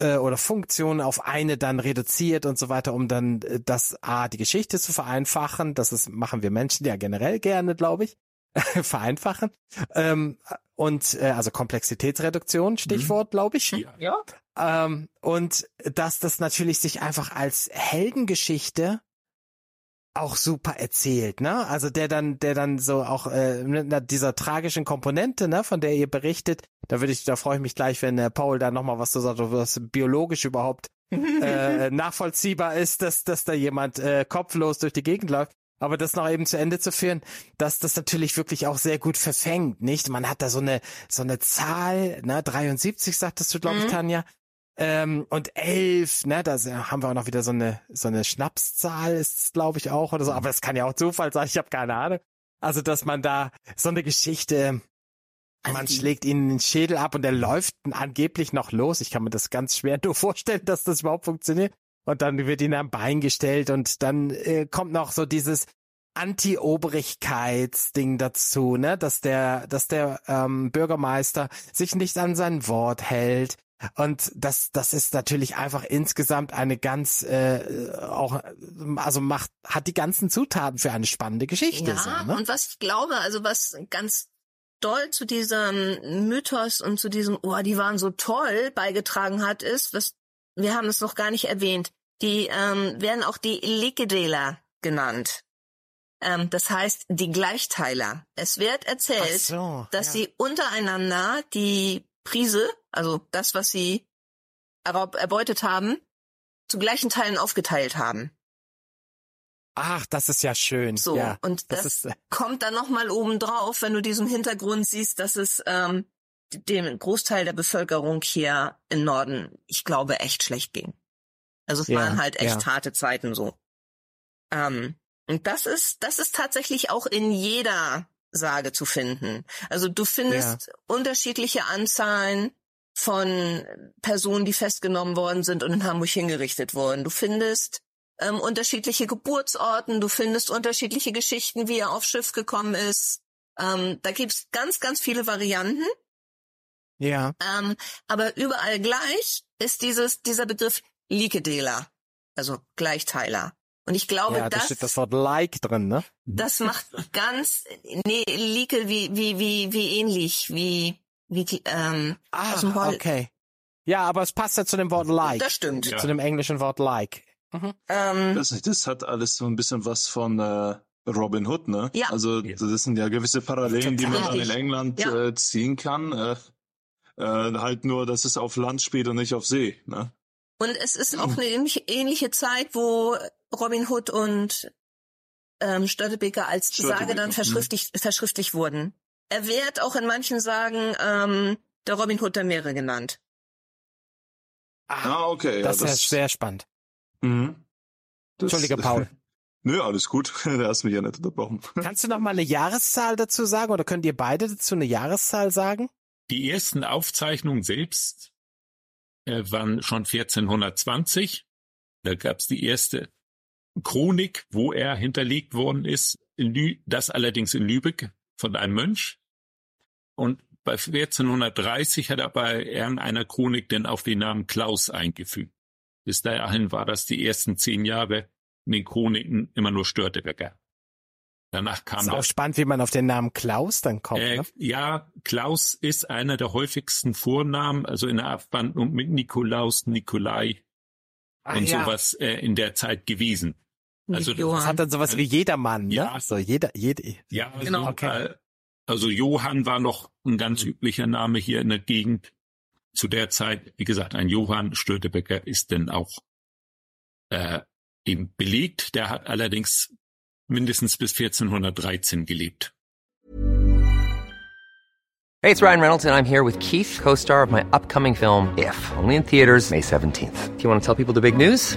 äh, oder Funktionen auf eine dann reduziert und so weiter, um dann äh, das A, die Geschichte zu vereinfachen. Das ist, machen wir Menschen ja generell gerne, glaube ich. vereinfachen. Ähm, und äh, also Komplexitätsreduktion, Stichwort, glaube ich. Ja. Ähm, und dass das natürlich sich einfach als Heldengeschichte auch super erzählt, ne? Also der dann, der dann so auch äh, mit einer- dieser tragischen Komponente, ne, von der ihr berichtet, da würde ich, da freue ich mich gleich, wenn äh, Paul da nochmal was zu sagt, was biologisch überhaupt äh, nachvollziehbar ist, dass, dass da jemand äh, kopflos durch die Gegend läuft. Aber das noch eben zu Ende zu führen, dass das natürlich wirklich auch sehr gut verfängt, nicht? Man hat da so eine, so eine Zahl, ne, 73 sagtest du, glaube ich, Mhm. Tanja. Ähm, und elf, ne, da haben wir auch noch wieder so eine, so eine Schnapszahl ist glaube ich, auch oder so. Aber es kann ja auch Zufall sein, ich habe keine Ahnung. Also, dass man da so eine Geschichte, Also man schlägt ihnen den Schädel ab und er läuft angeblich noch los. Ich kann mir das ganz schwer nur vorstellen, dass das überhaupt funktioniert. Und dann wird ihnen am Bein gestellt und dann äh, kommt noch so dieses Anti-Obrigkeitsding dazu, ne, dass der, dass der ähm, Bürgermeister sich nicht an sein Wort hält. Und das, das ist natürlich einfach insgesamt eine ganz, äh, auch, also macht, hat die ganzen Zutaten für eine spannende Geschichte. Ja, so, ne? und was ich glaube, also was ganz doll zu diesem Mythos und zu diesem, oh, die waren so toll beigetragen hat, ist, was wir haben es noch gar nicht erwähnt, die ähm, werden auch die Likedela genannt. Ähm, das heißt, die Gleichteiler. Es wird erzählt, so, dass ja. sie untereinander die Prise, also das, was sie erbeutet haben, zu gleichen Teilen aufgeteilt haben. Ach, das ist ja schön. So, ja, und das, das ist, äh, kommt dann nochmal oben drauf, wenn du diesen Hintergrund siehst, dass es ähm, dem Großteil der Bevölkerung hier im Norden, ich glaube, echt schlecht ging. Also es Ja, waren halt echt ja. harte Zeiten so. Ähm, und das ist, das ist tatsächlich auch in jeder Sage zu finden. Also du findest ja. unterschiedliche Anzahlen von Personen, die festgenommen worden sind und in Hamburg hingerichtet wurden. Du findest ähm, unterschiedliche Geburtsorten, du findest unterschiedliche Geschichten, wie er aufs Schiff gekommen ist. Ähm, da gibt's ganz, ganz viele Varianten. Ja. Ähm, aber überall gleich ist dieses, dieser Begriff Likedela, also Gleichteiler. Und ich glaube, ja, da das steht das Wort like drin, ne? Das macht ganz, nee, Like wie, wie, wie, wie ähnlich, wie, wie, ähm, ah, aus dem Hol okay. Ja, aber es passt ja zu dem Wort like. Das stimmt. Ja. Zu dem englischen Wort like. Mhm. Ähm, das, das hat alles so ein bisschen was von äh, Robin Hood, ne? Ja. Also das sind ja gewisse Parallelen, die man dann in England ja. äh, ziehen kann. Äh, äh, halt nur, dass es auf Land spielt und nicht auf See, ne? Und es ist auch eine ähnliche Zeit, wo Robin Hood und ähm, Störtebeker als Sage dann mhm. verschriftlicht, verschriftlicht wurden. Er wird auch in manchen Sagen ähm, der Robin Hood der Meere genannt. Ah, okay. Das, ja, das ist sehr spannend. Mhm. Das, Entschuldige, Paul. Nö, alles gut. Du hast mich ja nicht unterbrochen. Kannst du noch mal eine Jahreszahl dazu sagen oder könnt ihr beide dazu eine Jahreszahl sagen? Die ersten Aufzeichnungen selbst äh, waren schon 1420. Da gab es die erste Chronik, wo er hinterlegt worden ist, das allerdings in Lübeck von einem Mönch. Und bei 1430 hat er bei irgendeiner Chronik denn auch den Namen Klaus eingefügt. Bis dahin war das die ersten zehn Jahre in den Chroniken immer nur Störtebecker. Danach kam ist auch spannend, wie man auf den Namen Klaus dann kommt. Äh, ne? Ja, Klaus ist einer der häufigsten Vornamen, also in der Abwandlung mit Nikolaus, Nikolai Ach, und ja. sowas äh, in der Zeit gewesen. Also Johann. das hat dann sowas wie jedermann, ne? Ja, so jeder, jede. Ja, genau. So, okay. Äh, also Johann war noch ein ganz üblicher Name hier in der Gegend. Zu der Zeit, wie gesagt, ein Johann Störtebecker ist denn auch äh, eben belegt. Der hat allerdings mindestens bis 1413 gelebt. Hey, it's Ryan Reynolds and I'm here with Keith, co-star of my upcoming film If, only in theaters May 17th. Do you want to tell people the big news?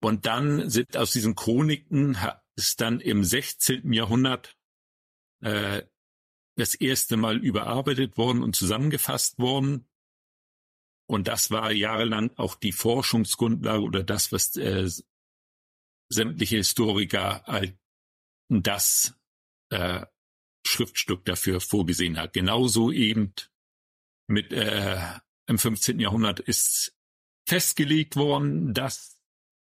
Und dann sind aus diesen Chroniken ist dann im 16. Jahrhundert äh, das erste Mal überarbeitet worden und zusammengefasst worden. Und das war jahrelang auch die Forschungsgrundlage oder das, was äh, sämtliche Historiker als das äh, Schriftstück dafür vorgesehen hat. Genauso eben mit äh, im 15. Jahrhundert ist festgelegt worden, dass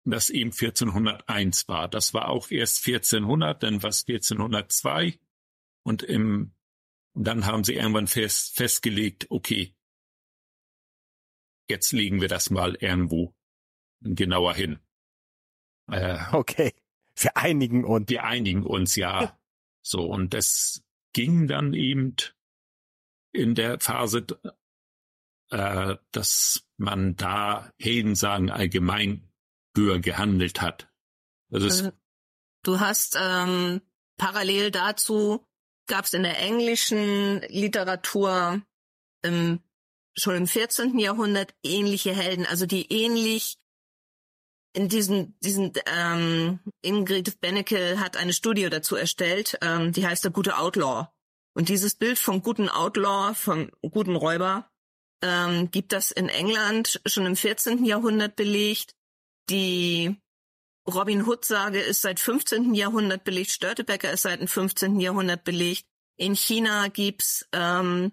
das eben 1401 war. Das war auch erst 1400, dann was 1402 und im dann haben sie irgendwann fest, festgelegt, okay, jetzt legen wir das mal irgendwo genauer hin. Äh, okay, wir einigen uns. Wir einigen uns, ja. So, und das ging dann eben in der Phase, äh, dass man da Heldensagen allgemein höher gehandelt hat. Also also, du hast ähm, parallel dazu gab es in der englischen Literatur im, schon im 14. Jahrhundert ähnliche Helden, also die ähnlich in diesen, diesen ähm, Ingrid Bennecke hat eine Studie dazu erstellt, ähm, die heißt der gute Outlaw. Und dieses Bild vom guten Outlaw, vom guten Räuber, ähm, gibt das in England schon im 14. Jahrhundert belegt. Die Robin Hood-Sage ist seit 15. Jahrhundert belegt, Störtebecker ist seit dem 15. Jahrhundert belegt. In China gibt's ähm,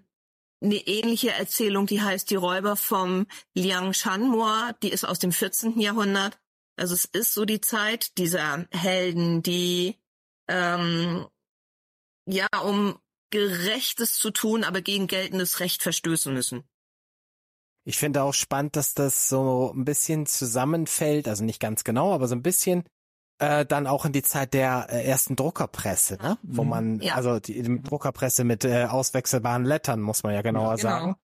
eine ähnliche Erzählung, die heißt Die Räuber vom Liang Shanmoa, die ist aus dem 14. Jahrhundert. Also es ist so die Zeit dieser Helden, die ähm, ja um Gerechtes zu tun, aber gegen geltendes Recht verstößen müssen. Ich finde auch spannend, dass das so ein bisschen zusammenfällt, also nicht ganz genau, aber so ein bisschen äh, dann auch in die Zeit der äh, ersten Druckerpresse, ne? wo man, Ja. also die, die Druckerpresse mit äh, auswechselbaren Lettern, muss man ja genauer Genau. sagen,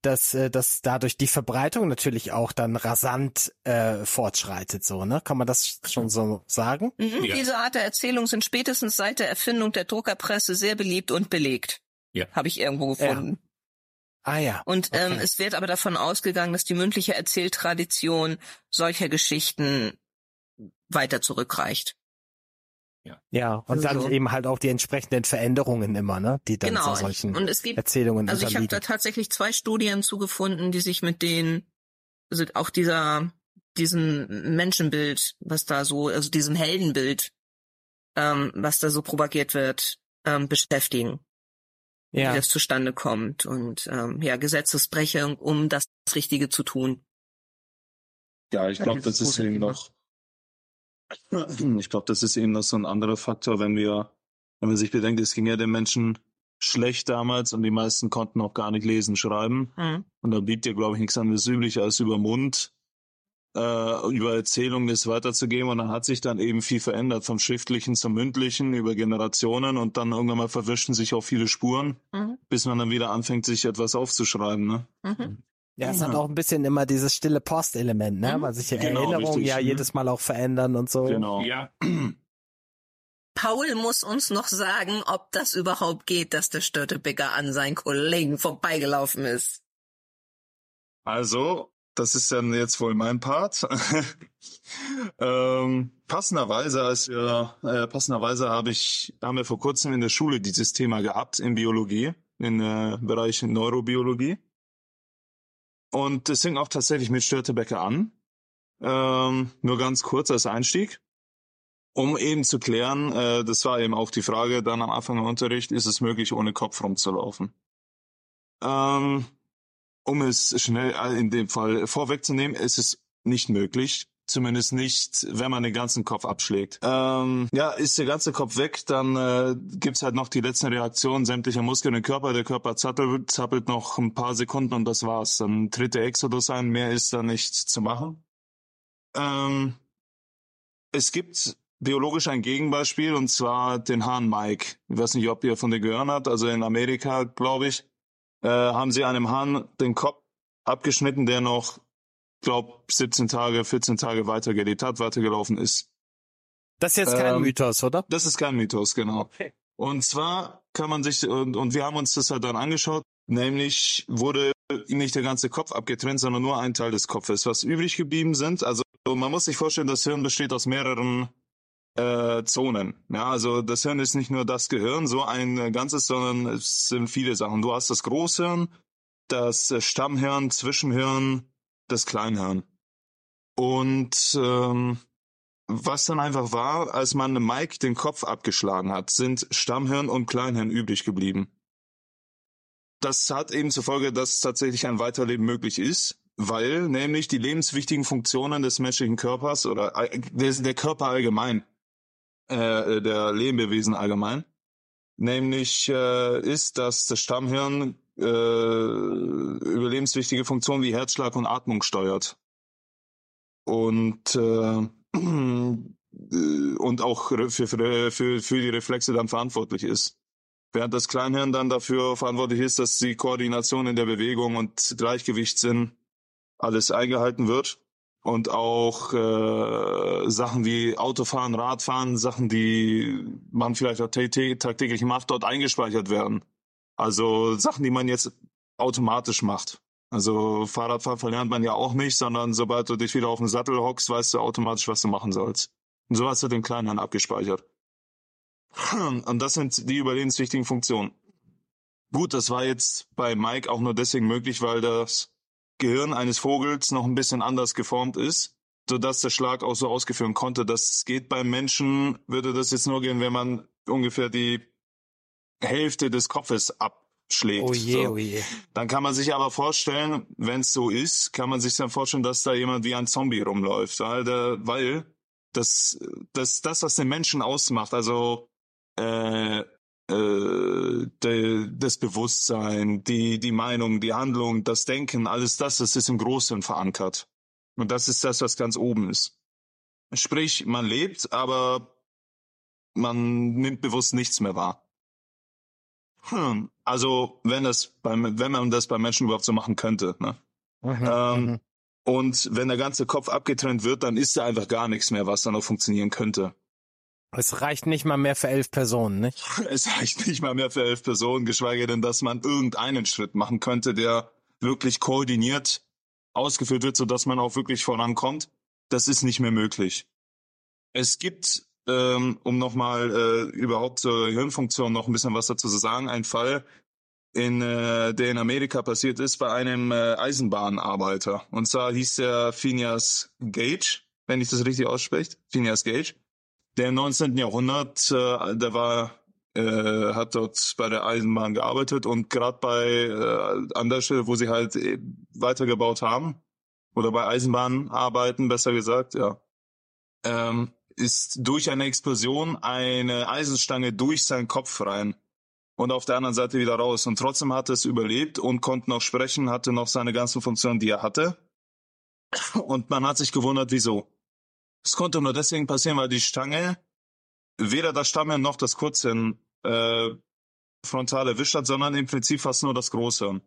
dass, äh, dass dadurch die Verbreitung natürlich auch dann rasant äh, fortschreitet, so, ne? Kann man das schon so sagen? Mhm. Ja. Diese Art der Erzählung sind spätestens seit der Erfindung der Druckerpresse sehr beliebt und belegt. Ja. Habe ich irgendwo gefunden. Ah ja. Und ähm, Okay. es wird aber davon ausgegangen, dass die mündliche Erzähltradition solcher Geschichten weiter zurückreicht. Ja, und dann So. eben halt auch die entsprechenden Veränderungen immer, ne? Die dann genau. zu solchen Und es gibt, Erzählungen also ich habe da tatsächlich zwei Studien zugefunden, die sich mit den, also auch dieser, diesem Menschenbild, was da so, also diesem Heldenbild, ähm, was da so propagiert wird, ähm, beschäftigen. Wie ja. das zustande kommt und ähm, ja, Gesetzesbrechung, um das Richtige zu tun. Ja, ich glaube, das ist eben noch. Ich glaube, das ist eben noch so ein anderer Faktor, wenn wir, wenn man sich bedenkt, es ging ja den Menschen schlecht damals und die meisten konnten auch gar nicht lesen, schreiben. Hm. Und da blieb dir, glaube ich, nichts anderes übrig, als über Mund, äh, über Erzählungen das weiterzugeben. Und dann hat sich dann eben viel verändert, vom Schriftlichen zum Mündlichen, über Generationen und dann irgendwann mal verwischen sich auch viele Spuren, Mhm. bis man dann wieder anfängt, sich etwas aufzuschreiben. Ne? Mhm. Ja, es Ja. hat auch ein bisschen immer dieses stille Postelement, ne? Mhm. Weil sich die Genau, Erinnerungen richtig, ja mhm. jedes Mal auch verändern und so. Genau. Ja, Paul muss uns noch sagen, ob das überhaupt geht, dass der Störtebecker an seinen Kollegen vorbeigelaufen ist. Also, das ist dann jetzt wohl mein Part. ähm, passenderweise, als wir, äh, passenderweise habe ich, haben wir vor kurzem in der Schule dieses Thema gehabt in Biologie, in äh, Bereich Neurobiologie. Und das fing auch tatsächlich mit Störtebecker an. Ähm, nur ganz kurz als Einstieg. Um eben zu klären, äh, das war eben auch die Frage dann am Anfang im Unterricht, ist es möglich, ohne Kopf rumzulaufen? Ähm, um es schnell äh, in dem Fall vorwegzunehmen, ist es nicht möglich. Zumindest nicht, wenn man den ganzen Kopf abschlägt. Ähm, ja, ist der ganze Kopf weg, dann äh, gibt's halt noch die letzten Reaktionen sämtlicher Muskeln im Körper. Der Körper zappelt, zappelt noch ein paar Sekunden und das war's. Dann tritt der Exodus ein, mehr ist da nicht zu machen. Ähm, es gibt biologisch ein Gegenbeispiel und zwar den Hahn Mike. Ich weiß nicht, ob ihr von dem gehört habt. Also in Amerika, glaube ich, äh, haben sie einem Hahn den Kopf abgeschnitten, der noch, glaub, 17 Tage, 14 Tage weitergelebt hat, weitergelaufen ist. Das ist jetzt kein Ähm, Mythos, oder? Das ist kein Mythos, genau. Okay. Und zwar kann man sich, und, und wir haben uns das halt dann angeschaut, nämlich wurde ihm nicht der ganze Kopf abgetrennt, sondern nur ein Teil des Kopfes, was übrig geblieben sind. Also man muss sich vorstellen, das Hirn besteht aus mehreren äh, Zonen. Ja, also das Hirn ist nicht nur das Gehirn, so ein äh, Ganzes, sondern es sind viele Sachen. Du hast das Großhirn, das äh, Stammhirn, Zwischenhirn, das Kleinhirn. Und ähm, was dann einfach war, als man Mike den Kopf abgeschlagen hat, sind Stammhirn und Kleinhirn übrig geblieben. Das hat eben zur Folge, dass tatsächlich ein Weiterleben möglich ist, weil nämlich die lebenswichtigen Funktionen des menschlichen Körpers oder der, der Körper allgemein, äh, der Lebewesen allgemein, nämlich äh, ist, dass das Stammhirn äh, überlebenswichtige Funktionen wie Herzschlag und Atmung steuert. Und äh, und auch für, für, für die Reflexe dann verantwortlich ist. Während das Kleinhirn dann dafür verantwortlich ist, dass die Koordination in der Bewegung und Gleichgewichtssinn alles eingehalten wird. Und auch äh, Sachen wie Autofahren, Radfahren, Sachen, die man vielleicht auch tä- tagtäglich macht, dort eingespeichert werden. Also Sachen, die man jetzt automatisch macht. Also Fahrradfahren verlernt man ja auch nicht, sondern sobald du dich wieder auf den Sattel hockst, weißt du automatisch, was du machen sollst. Und so hast du den Kleinhirn abgespeichert. Und das sind die überlebenswichtigen Funktionen. Gut, das war jetzt bei Mike auch nur deswegen möglich, weil das Gehirn eines Vogels noch ein bisschen anders geformt ist, sodass der Schlag auch so ausgeführt konnte. Das geht beim Menschen, würde das jetzt nur gehen, wenn man ungefähr die Hälfte des Kopfes abschlägt. Oh je, So. oh je. Dann kann man sich aber vorstellen, wenn es so ist, kann man sich dann vorstellen, dass da jemand wie ein Zombie rumläuft, weil, der, weil das, das, das, was den Menschen ausmacht, also äh, äh, de, das Bewusstsein, die, die Meinung, die Handlung, das Denken, alles das, das ist im Großen verankert. Und das ist das, was ganz oben ist. Sprich, man lebt, aber man nimmt bewusst nichts mehr wahr. Hm, also wenn das beim, wenn man das bei Menschen überhaupt so machen könnte, ne? Mhm, Ähm, mhm. Und wenn der ganze Kopf abgetrennt wird, dann ist da einfach gar nichts mehr, was da noch funktionieren könnte. Es reicht nicht mal mehr für elf Personen, nicht? Es reicht nicht mal mehr für elf Personen, geschweige denn, dass man irgendeinen Schritt machen könnte, der wirklich koordiniert ausgeführt wird, sodass man auch wirklich vorankommt. Das ist nicht mehr möglich. Es gibt, ähm, um nochmal äh, überhaupt zur Hirnfunktion noch ein bisschen was dazu zu sagen, ein Fall, in, äh, der in Amerika passiert ist bei einem äh, Eisenbahnarbeiter. Und zwar hieß er Phineas Gage, wenn ich das richtig ausspreche, Phineas Gage, der im 19. Jahrhundert, äh, der war, äh, hat dort bei der Eisenbahn gearbeitet und gerade bei äh, an der Stelle, wo sie halt äh, weitergebaut haben, oder bei Eisenbahnarbeiten, besser gesagt, ja, ähm, ist durch eine Explosion eine Eisenstange durch seinen Kopf rein und auf der anderen Seite wieder raus. Und trotzdem hat es überlebt und konnte noch sprechen, hatte noch seine ganzen Funktionen, die er hatte. Und man hat sich gewundert, wieso. Es konnte nur deswegen passieren, weil die Stange weder das Stammhirn noch das Kurzhirn äh, frontal erwischt hat, sondern im Prinzip fast nur das Großhirn.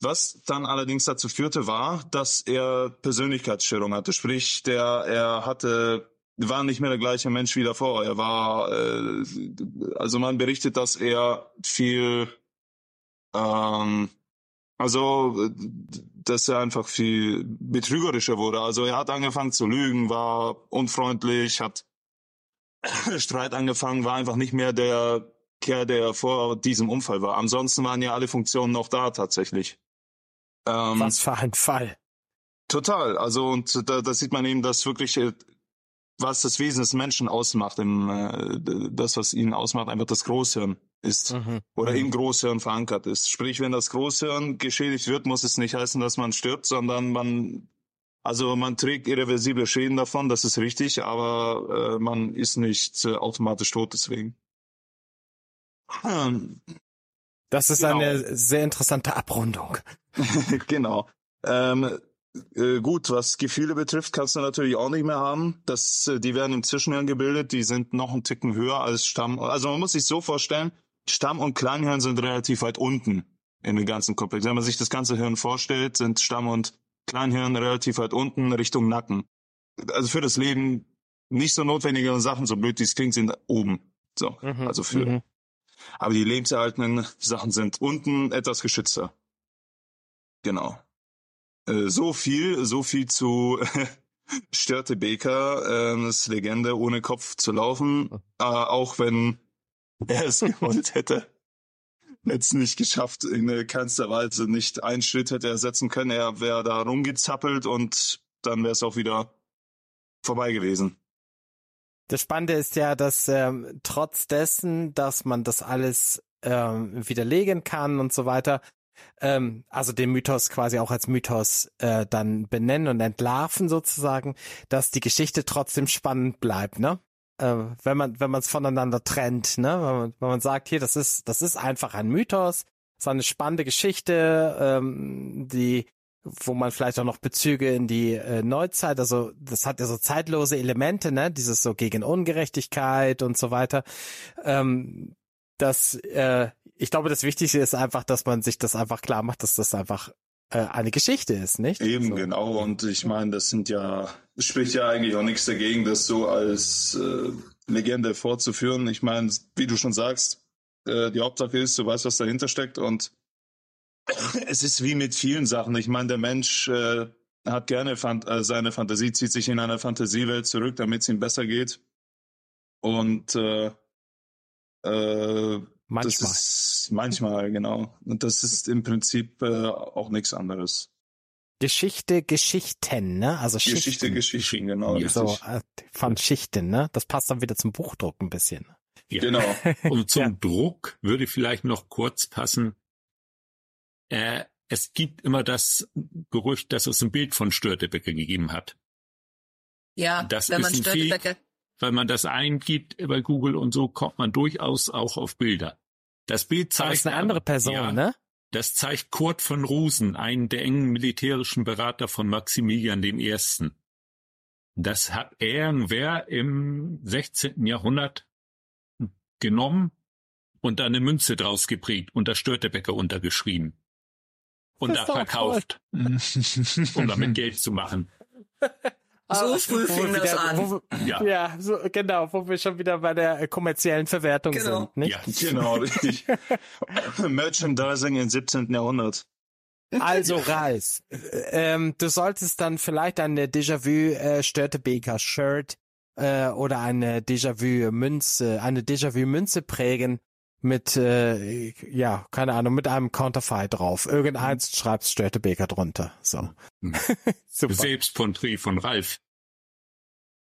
Was dann allerdings dazu führte, war, dass er Persönlichkeitsstörung hatte. Sprich, der er hatte war nicht mehr der gleiche Mensch wie davor. Er war, äh, also man berichtet, dass er viel, ähm, also, äh, dass er einfach viel betrügerischer wurde. Also er hat angefangen zu lügen, war unfreundlich, hat Streit angefangen, war einfach nicht mehr der Kerl, der vor diesem Unfall war. Ansonsten waren ja alle Funktionen noch da tatsächlich. Ähm, Was für ein Fall. Total. Also und da, da sieht man eben, dass wirklich äh, was das Wesen des Menschen ausmacht, im, äh, das, was ihn ausmacht, einfach das Großhirn ist Mhm. oder Mhm. im Großhirn verankert ist. Sprich, wenn das Großhirn geschädigt wird, muss es nicht heißen, dass man stirbt, sondern man, also man trägt irreversible Schäden davon, das ist richtig, aber äh, man ist nicht äh, automatisch tot deswegen. Hm, Das ist Genau. eine sehr interessante Abrundung. genau. Ähm, äh, gut, was Gefühle betrifft, kannst du natürlich auch nicht mehr haben. Das, äh, die werden im Zwischenhirn gebildet, die sind noch einen Ticken höher als Stamm. Also man muss sich so vorstellen, Stamm- und Kleinhirn sind relativ weit unten in den ganzen Komplex. Wenn man sich das ganze Hirn vorstellt, sind Stamm- und Kleinhirn relativ weit unten Richtung Nacken. Also für das Leben nicht so notwendige Sachen, so blöd wie es klingt, sind oben. So, Mhm. also für. Mhm. Aber die lebenserhaltenden Sachen sind unten etwas geschützter. Genau. Äh, so viel, so viel zu Störte Baker, äh, das Legende, ohne Kopf zu laufen, äh, auch wenn er es gewollt hätte. Hätte es nicht geschafft, in keinster Weise nicht einen Schritt hätte er setzen können. Er wäre da rumgezappelt und dann wäre es auch wieder vorbei gewesen. Das Spannende ist ja, dass ähm, trotz dessen, dass man das alles ähm, widerlegen kann und so weiter, ähm, also den Mythos quasi auch als Mythos äh, dann benennen und entlarven sozusagen, dass die Geschichte trotzdem spannend bleibt, ne? Äh, wenn man wenn man es voneinander trennt, ne? Wenn man, wenn man sagt, hier, das ist das ist einfach ein Mythos, so eine spannende Geschichte, ähm, die wo man vielleicht auch noch Bezüge in die äh, Neuzeit, also das hat ja so zeitlose Elemente, ne, dieses so gegen Ungerechtigkeit und so weiter. Ähm, das, äh, ich glaube, das Wichtigste ist einfach, dass man sich das einfach klar macht, dass das einfach äh, eine Geschichte ist, nicht? Eben, so. genau. Und ich meine, das sind ja, spricht ja eigentlich auch nichts dagegen, das so als äh, Legende fortzuführen. Ich meine, wie du schon sagst, äh, die Hauptsache ist, du weißt, was dahinter steckt und es ist wie mit vielen Sachen. Ich meine, der Mensch äh, hat gerne Fan äh, seine Fantasie, zieht sich in eine Fantasiewelt zurück, damit es ihm besser geht. Und äh, äh, Manchmal. das ist manchmal, genau. Und das ist im Prinzip äh, auch nichts anderes. Geschichte, Geschichten, ne? Also Schichten. Geschichte, Geschichten, genau. Ja. So, äh, von Schichten, ne? Das passt dann wieder zum Buchdruck ein bisschen. Ja. Genau. Und zum Ja. Druck würde vielleicht noch kurz passen. Äh, es gibt immer das Gerücht, dass es ein Bild von Störtebecker gegeben hat. Ja, Das wenn ist man Störtebecker, Wenn man das eingibt bei Google und so, kommt man durchaus auch auf Bilder. Das Bild zeigt das ist eine andere Person, ja, ne? Das zeigt Kurt von Rosen, einen der engen militärischen Berater von Maximilian I. Das hat irgendwer im 16. Jahrhundert genommen und da eine Münze draus geprägt und da Störtebecker untergeschrieben. Und da verkauft, um damit Geld zu machen. So früh Wo wir fing das wieder- an. wo wir- Ja. Ja, so, genau, wo wir schon wieder bei der kommerziellen Verwertung Genau. sind. Nicht? Ja. Genau, richtig. Merchandising im 17. Jahrhundert. Also Reis, äh, ähm, du solltest dann vielleicht eine Déjà-vu äh, Störtebeker Shirt äh, oder eine Déjà-vu Münze, eine Déjà-vu Münze prägen mit, äh, ja, keine Ahnung, mit einem Counterfei drauf. Irgendeins schreibst Störtebeker drunter. So. Mhm. Super. Selbstporträt von Ralf.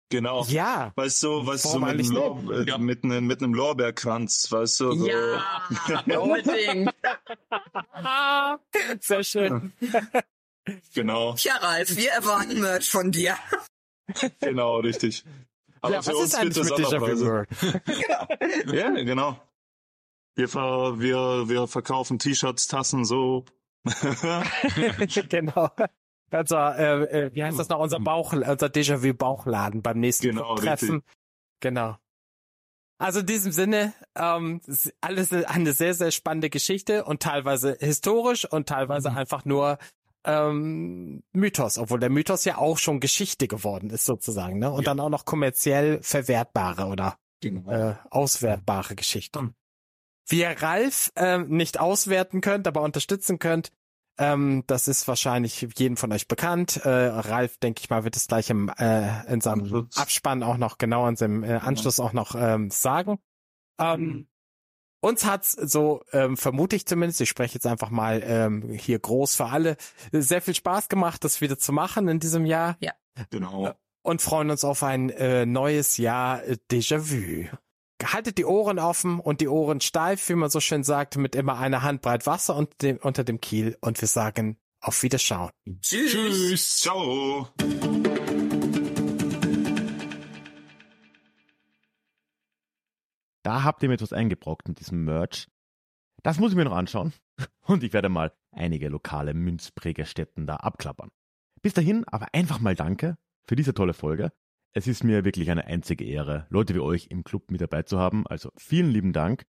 Genau. Ja, Weißt du, weißt du, mit, Lor äh, Ja. mit, einem, mit einem Lorbeerkranz, weißt du? So. Ja, unbedingt. sehr schön. Genau, Tja, Ralf, wir erwarten Merch von dir. genau, richtig. Aber Ja, für was uns ist eigentlich es mit Sonderpreise. Word? Ja, genau. Wir, ver, wir, wir verkaufen T-Shirts, Tassen, so. genau. Also, äh, äh, wie heißt das noch? Unser Bauch, unser Déjà-vu Bauchladen beim nächsten Genau, Treffen. Genau. Also in diesem Sinne, ähm, alles eine sehr, sehr spannende Geschichte und teilweise historisch und teilweise Mhm. einfach nur ähm, Mythos, obwohl der Mythos ja auch schon Geschichte geworden ist sozusagen, ne? Und Ja. dann auch noch kommerziell verwertbare oder Genau. äh, auswertbare Geschichten. Wie ihr Ralf ähm, nicht auswerten könnt, aber unterstützen könnt, ähm, das ist wahrscheinlich jedem von euch bekannt. Äh, Ralf, denke ich mal, wird es gleich im, äh, in seinem Anschluss. Abspann auch noch genau in seinem äh, Anschluss auch noch ähm, sagen. Ähm, uns hat's so, ähm, vermute ich zumindest, ich spreche jetzt einfach mal ähm, hier groß für alle, sehr viel Spaß gemacht, das wieder zu machen in diesem Jahr Genau. und freuen uns auf ein äh, neues Jahr äh, Déjà-vu. Haltet die Ohren offen und die Ohren steif, wie man so schön sagt, mit immer einer Handbreit Wasser und dem, unter dem Kiel und wir sagen auf Wiederschauen. Tschüss. Tschüss. Ciao. Da habt ihr mir etwas eingebrockt mit diesem Merch. Das muss ich mir noch anschauen. Und ich werde mal einige lokale Münzprägerstätten da abklappern. Bis dahin aber einfach mal danke für diese tolle Folge. Es ist mir wirklich eine einzige Ehre, Leute wie euch im Club mit dabei zu haben. Also vielen lieben Dank.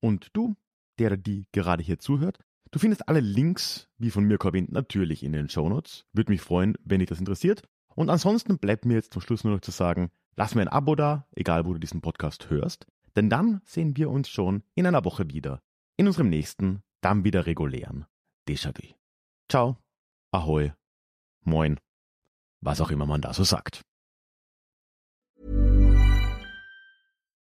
Und du, der die gerade hier zuhört, du findest alle Links, wie von mir erwähnt, natürlich in den Shownotes. Würde mich freuen, wenn dich das interessiert. Und ansonsten bleibt mir jetzt zum Schluss nur noch zu sagen, lass mir ein Abo da, egal wo du diesen Podcast hörst. Denn dann sehen wir uns schon in einer Woche wieder. In unserem nächsten, dann wieder regulären Déjà-vu. Ciao, Ahoi, Moin, was auch immer man da so sagt.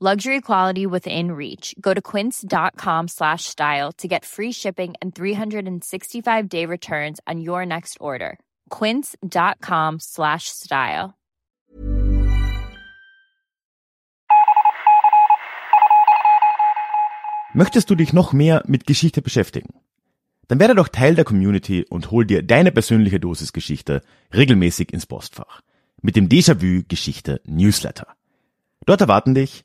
Luxury quality within reach. Go to quince.com slash style to get free shipping and 365 day returns on your next order. Quince.com slash style. Möchtest du dich noch mehr mit Geschichte beschäftigen? Dann werde doch Teil der Community und hol dir deine persönliche Dosis Geschichte regelmäßig ins Postfach. Mit dem Déjà-vu Geschichte Newsletter. Dort erwarten dich